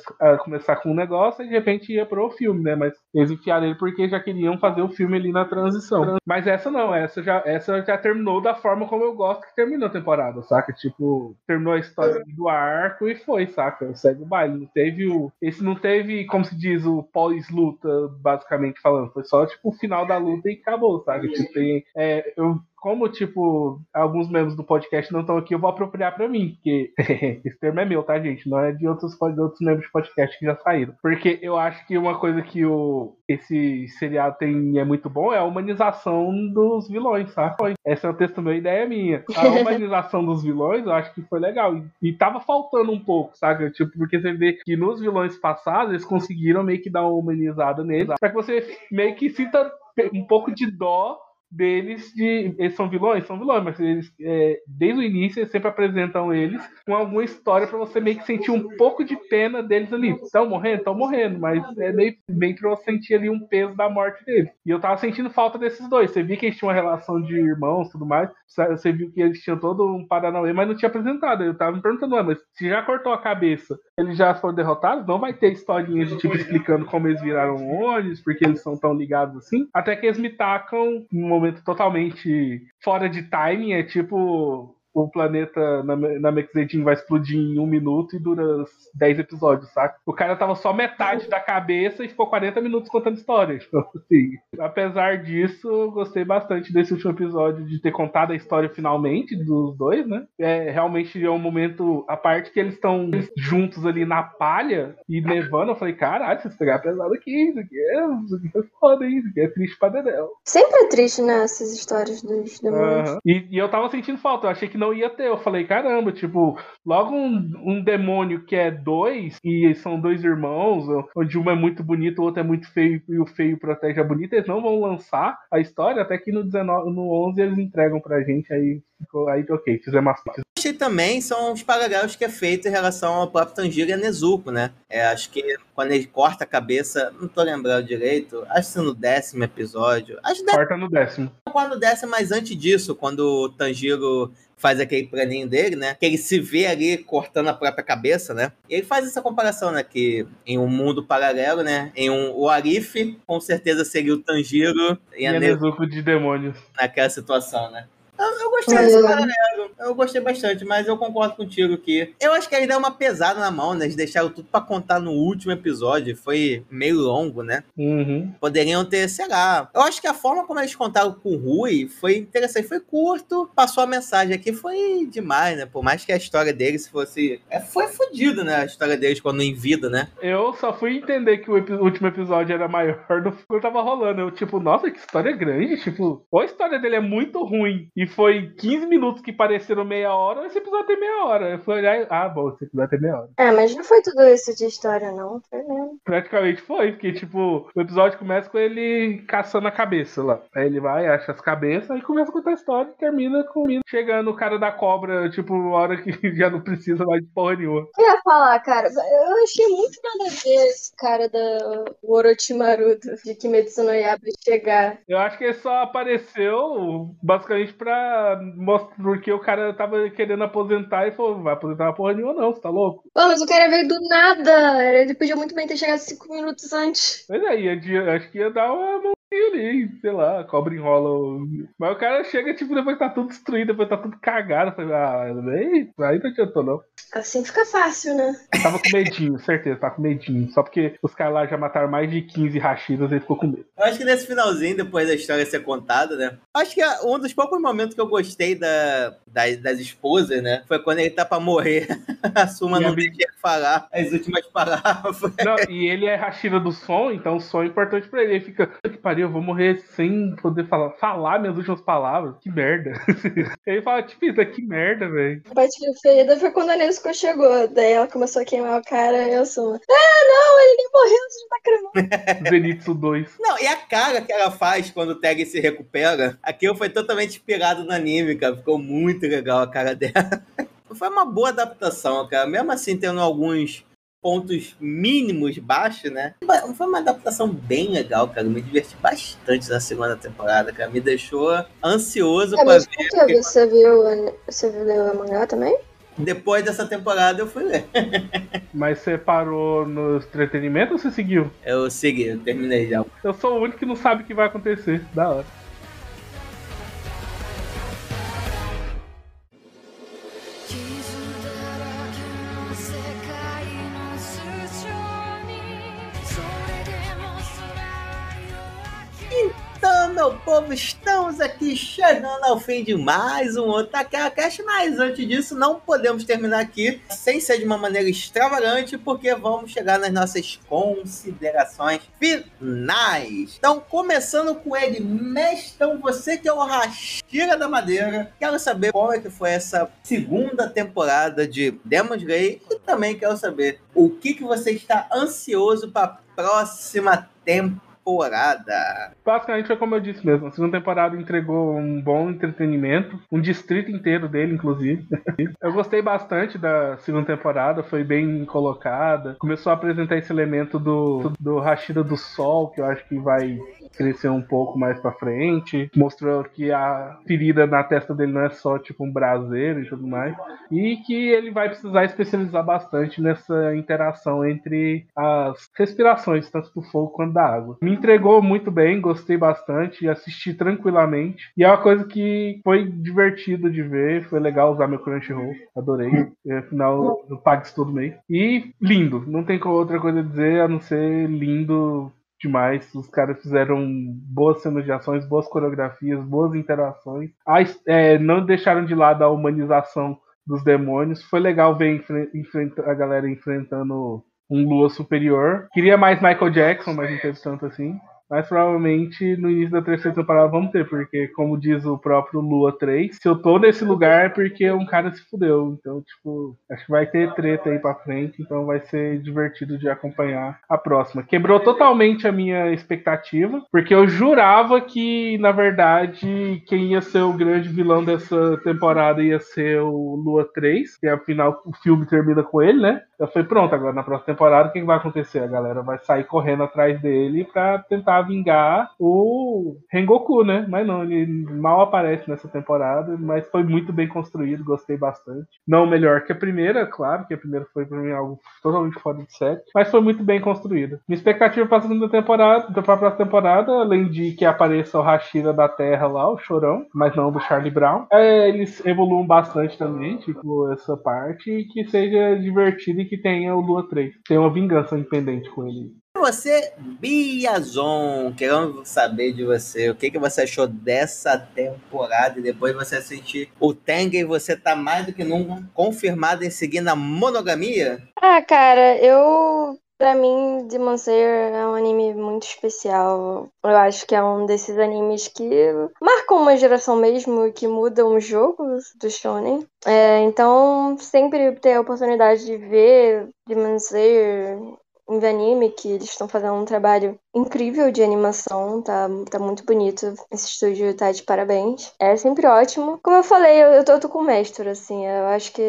começar com um negócio e de repente ia pro filme, né? Mas eles enfiaram ele porque já queriam fazer o filme ali na transição. Mas essa não, essa já, essa já terminou da forma como eu gosto que terminou a temporada, saca? Tipo, terminou a história do arco e foi, saca? Segue o baile. Não teve o. Esse não teve, como se diz, o pós-luta, basicamente falando. Foi só, tipo, o final da luta e acabou, sabe? Tipo, tem. É, eu, como, tipo, alguns membros do podcast não estão aqui, eu vou apropriar pra mim, porque esse termo é meu, tá, gente? Não é de outros, de outros membros de podcast que já saíram. Porque eu acho que uma coisa que o, esse seriado tem e é muito bom é a humanização dos vilões, sabe? Essa é um texto meu, ideia minha. A humanização dos vilões, eu acho que foi legal. E, e tava faltando um pouco, sabe? Tipo, porque você vê que nos vilões passados, eles conseguiram meio que dar uma humanizada neles, pra que você meio que sinta um pouco de dó deles de. Eles são vilões? São vilões, mas eles, é, desde o início, eles sempre apresentam eles com alguma história pra você meio que sentir um pouco de pena deles ali. Estão morrendo? Estão morrendo, mas é meio, meio pra você sentir ali um peso da morte deles. E eu tava sentindo falta desses dois. Você viu que eles tinham uma relação de irmãos e tudo mais. Você viu que eles tinham todo um Paranauê, mas não tinha apresentado. Eu tava me perguntando, mas se já cortou a cabeça, eles já foram derrotados, não vai ter historinha de tipo explicando como eles viraram ônibus, porque eles são tão ligados assim. Até que eles me tacam num momento totalmente fora de timing, é tipo o planeta na, na Mexedin vai explodir em um minuto e dura 10 episódios, saca? O cara tava só metade da cabeça e ficou 40 minutos contando história. Então, assim, apesar disso, gostei bastante desse último episódio de ter contado a história finalmente dos dois, né? É, realmente é um momento, a parte que eles estão juntos ali na palha e nevando, eu falei, caralho, vocês pegaram pesado aqui, isso aqui é, isso aqui é foda, hein? isso aqui é triste pra dedéu. Sempre é triste, né, essas histórias dos demônios. Aham. E, e eu tava sentindo falta, eu achei que não ia ter. Eu falei, caramba, tipo, logo um, um demônio que é dois, e são dois irmãos, onde um é muito bonito, o outro é muito feio, e o feio protege a bonita, eles não vão lançar a história, até que no, 19, no 11 eles entregam pra gente, aí ficou, aí ok, fizemos partes. achei também são os paralelos que é feito em relação ao próprio Tanjiro e a Nezuko, né? É, acho que quando ele corta a cabeça, não tô lembrando direito, acho que no décimo episódio, acho que Corta no décimo. quando desce, mas antes disso, quando o Tanjiro faz aquele planinho dele, né? Que ele se vê ali cortando a própria cabeça, né? E ele faz essa comparação, né? Que em um mundo paralelo, né? Em um o Arif, com certeza seria o Tanjiro e E a Nezuko de demônios. naquela situação, né? Eu, eu gostei desse paralelo, eu gostei bastante, mas eu concordo contigo que eu acho que ele deu uma pesada na mão, né? Eles deixaram tudo pra contar no último episódio, foi meio longo, né? Uhum. Poderiam ter, sei lá. Eu acho que a forma como eles contaram com o Rui foi interessante, foi curto, passou a mensagem aqui, foi demais, né? Por mais que a história deles fosse. É, foi fodido, né? A história deles quando em vida, né? Eu só fui entender que o epi- último episódio era maior do que tava rolando. Eu, tipo, nossa, que história grande. Tipo, ou a história dele é muito ruim e foi 15 minutos que pareceram meia hora, esse episódio tem meia hora. Eu fui olhar e, ah, bom, esse episódio tem meia hora. É, mas não foi tudo isso de história, não. Foi mesmo. Praticamente foi, porque, tipo, o episódio começa com ele caçando a cabeça lá. Aí ele vai, acha as cabeças, aí começa a contar a história e termina com chegando o cara da cobra, tipo, hora que já não precisa mais de porra nenhuma. Eu ia falar, cara, eu achei muito nada a ver esse cara da o Orochimaru do- de Kimetsu no Yaiba chegar. Eu acho que ele só apareceu basicamente pra pra mostrar porque o cara tava querendo aposentar e falou, vai aposentar uma porra nenhuma não, você tá louco? Pô, mas o cara veio do nada. Ele podia muito bem ter chegado cinco minutos antes. Mas aí, ia- acho que ia dar uma mãozinha ali, sei lá, a cobra enrola. o- Mas o cara chega, tipo, depois que tá tudo destruído, depois tá tudo cagado. Falei, ah, aí, aí não adiantou não. Assim fica fácil, né? Tava com medinho, certeza, tava com medinho. Só porque os caras lá já mataram mais de 15 Rashidas, ele ficou com medo. Eu acho que nesse finalzinho, depois da história ser contada, né? Acho que é um dos poucos momentos que eu gostei da, das, das esposas, né? Foi quando ele tá pra morrer. A Suma E não bi- deixa ele falar as últimas palavras. Não, e ele é Rashida do som, então o som é importante pra ele. Ele fica, "Puta que pariu, eu vou morrer sem poder falar, falar minhas últimas palavras. Que merda. ele fala, tipo, isso que merda, velho. A parte preferida foi quando a Nesco chegou. Daí ela começou a queimar o cara e eu sou. Ah, não, ele nem morreu, você já tá cremando. Zenitsu 2. Não, e a cara que ela faz quando o Tag se recupera, aquilo foi totalmente inspirado no anime, cara. Ficou muito legal a cara dela. Foi uma boa adaptação, cara. Mesmo assim, tendo alguns pontos mínimos baixos, né? Foi uma adaptação bem legal, cara. Me diverti bastante na segunda temporada, cara. Me deixou ansioso É, pra mas ver. por que você viu, você viu o mangá também? Depois dessa temporada eu fui ler. Mas você parou no entretenimento ou você seguiu? Eu segui, eu terminei já. Eu sou o único que não sabe o que vai acontecer. Da hora. Meu povo, estamos aqui chegando ao fim de mais um Otaka Cast, mas antes disso, não podemos terminar aqui sem ser de uma maneira extravagante, porque vamos chegar nas nossas considerações finais. Então, começando com ele, Mestão, você que é o Rashira da Madeira, quero saber qual é que foi essa segunda temporada de Demon Slayer e também quero saber o que, que você está ansioso para a próxima temporada. Basicamente foi como eu disse mesmo. A segunda temporada entregou um bom entretenimento, um distrito inteiro dele, inclusive. eu gostei bastante da segunda temporada, foi bem colocada. Começou a apresentar esse elemento do, do Rashida do Sol, que eu acho que vai crescer um pouco mais pra frente. Mostrou que a ferida na testa dele não é só tipo um braseiro e tudo mais. E que ele vai precisar especializar bastante nessa interação entre as respirações, tanto do fogo quanto da água. Me entregou muito bem, gostei bastante, assisti tranquilamente. E é uma coisa que foi divertido de ver, foi legal usar meu Crunchyroll, adorei. E, afinal, eu pago isso todo mês. E lindo, não tem outra coisa a dizer a não ser lindo demais. Os caras fizeram boas cenas de ações, boas coreografias, boas interações. A é, não deixaram de lado a humanização dos demônios. Foi legal ver enfre- a galera enfrentando um Lua superior. Queria mais Michael Jackson, mas não teve tanto assim. Mas provavelmente no início da terceira temporada vamos ter, porque como diz o próprio Lua 3, se eu tô nesse lugar é porque um cara se fudeu. Então, tipo, acho que vai ter treta aí pra frente, então vai ser divertido de acompanhar a próxima. Quebrou totalmente a minha expectativa, porque eu jurava que, na verdade, quem ia ser o grande vilão dessa temporada ia ser o Lua 3, que afinal o filme termina com ele, né? Eu falei, pronto, agora na próxima temporada o que vai acontecer? A galera vai sair correndo atrás dele pra tentar vingar o Rengoku, né? Mas não, ele mal aparece nessa temporada, mas foi muito bem construído, gostei bastante. Não melhor que a primeira, claro, que a primeira foi pra mim algo totalmente fora de série, mas foi muito bem construída. Minha expectativa pra segunda temporada, pra próxima temporada, além de que apareça o Hashira da Terra lá, o Chorão, mas não do Charlie Brown, é, eles evoluam bastante também, tipo, essa parte, e que seja divertido e que tenha o Lua 3. Tenha uma vingança independente com ele. E você, Biazon, querendo saber de você, o que, que você achou dessa temporada e depois você assistir o Tengen e você tá mais do que nunca confirmado em seguir na monogamia? Ah, cara, eu. Pra mim, Demon Slayer é um anime muito especial. Eu acho que é um desses animes que marcam uma geração mesmo e que mudam os jogos do Shonen. É, então, sempre ter a oportunidade de ver Demon Slayer em anime, que eles estão fazendo um trabalho incrível de animação, tá, tá muito bonito. Esse estúdio tá de parabéns. É sempre ótimo. Como eu falei, eu, eu, tô, eu tô com o mestre, assim. Eu acho que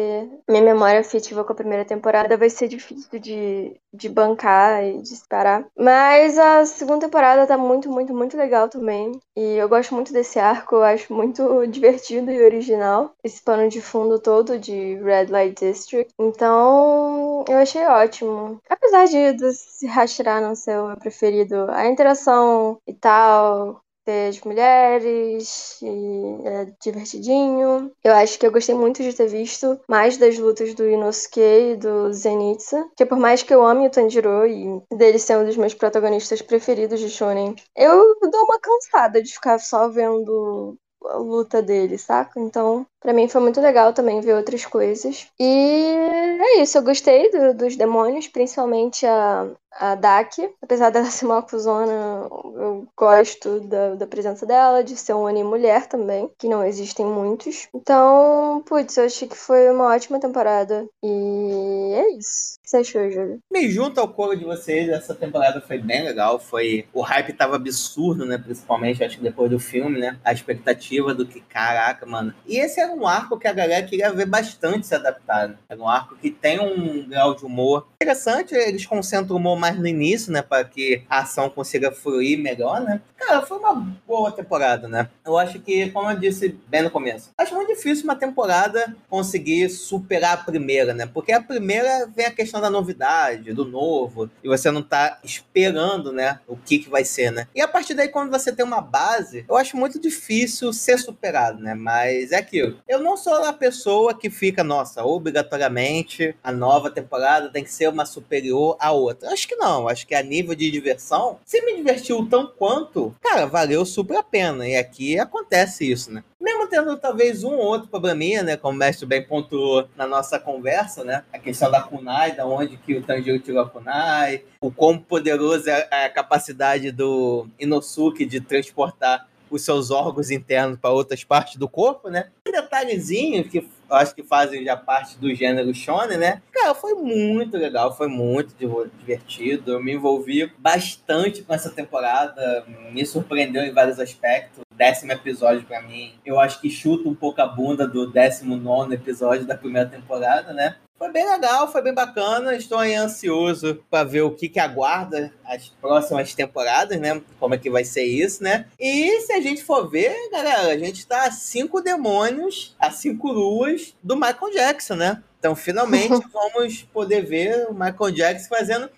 minha memória afetiva com a primeira temporada vai ser difícil de, de bancar e de parar. Mas a segunda temporada tá muito, muito, muito legal também. E eu gosto muito desse arco, eu acho muito divertido e original. Esse pano de fundo todo de Red Light District. Então, eu achei ótimo. Apesar de, se rastrear não ser o meu preferido, a interação e tal, ter as mulheres e é divertidinho. Eu acho que eu gostei muito de ter visto mais das lutas do Inosuke e do Zenitsu, que por mais que eu ame o Tanjiro e dele ser um dos meus protagonistas preferidos de shonen, eu dou uma cansada de ficar só vendo a luta dele, saca? Então, para mim foi muito legal também ver outras coisas. E é isso, eu gostei do, dos demônios, principalmente a, a Daki. Apesar dela ser uma acusona, eu gosto da, da presença dela, de ser um anime mulher também, que não existem muitos. Então, putz, eu achei que foi uma ótima temporada. E é isso. Que você achou, Júlio? Me junto ao coro de vocês, essa temporada foi bem legal. Foi O hype tava absurdo, né? Principalmente, acho que depois do filme, né? A expectativa do que, caraca, mano. E esse era um arco que a galera queria ver bastante se adaptar. Né? Era um arco que tem um grau de humor interessante, eles concentram o humor mais no início, né? Para que a ação consiga fluir melhor, né? Cara, foi uma boa temporada, né? Eu acho que, como eu disse bem no começo, acho muito difícil uma temporada conseguir superar a primeira, né? Porque a primeira vem a questão da novidade, do novo, e você não tá esperando, né? O que que vai ser, né? E a partir daí, quando você tem uma base, eu acho muito difícil ser superado, né? Mas é aquilo. Eu não sou a pessoa que fica, nossa, obrigatoriamente a nova temporada tem que ser uma superior à outra. Acho que não. Acho que a nível de diversão, se me divertiu tão quanto, cara, valeu super a pena. E aqui acontece isso, né? Mesmo tendo talvez um ou outro probleminha, né? Como o mestre bem pontuou na nossa conversa, né? A questão da Kunai, da onde que o Tanjiro tirou a Kunai, o quão poderoso é a capacidade do Inosuke de transportar os seus órgãos internos para outras partes do corpo, né? Um detalhezinho que eu acho que fazem já parte do gênero shonen, né? Cara, foi muito legal, foi muito divertido. Eu me envolvi bastante com essa temporada, me surpreendeu em vários aspectos. Décimo episódio, para mim, eu acho que chuta um pouco a bunda do décimo nono episódio da primeira temporada, né? Foi bem legal, foi bem bacana. Estou aí ansioso para ver o que, que aguarda as próximas temporadas, né? Como é que vai ser isso, né? E se a gente for ver, galera, a gente está a cinco demônios, a cinco luas do Michael Jackson, né? Então, finalmente, vamos poder ver o Michael Jackson fazendo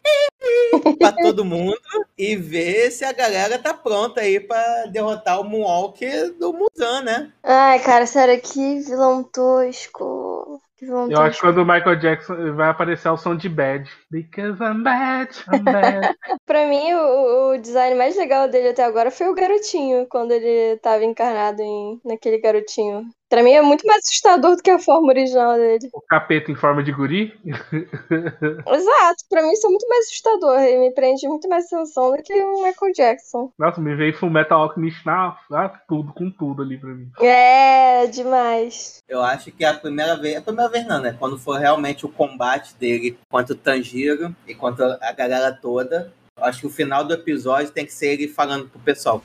para todo mundo e ver se a galera tá pronta aí para derrotar o Moonwalk do Muzan, né? Ai, cara, sério, que vilão tosco. Eu acho que quando o Michael Jackson vai aparecer o som de Bad. Because I'm bad, I'm bad. pra mim, o, o, design mais legal dele até agora foi o garotinho, quando ele tava encarnado em, naquele garotinho. Pra mim é muito mais assustador do que a forma original dele. O capeta em forma de guri? Exato, pra mim isso é muito mais assustador. Ele me prende muito mais atenção do que o Michael Jackson. Nossa, me veio Full Metal Alchemist na ah, tudo, com tudo ali pra mim. É, demais. Eu acho que a primeira vez, a primeira vez não, né? Quando for realmente o combate dele contra o Tanjiro e contra a galera toda, eu acho que o final do episódio tem que ser ele falando pro pessoal.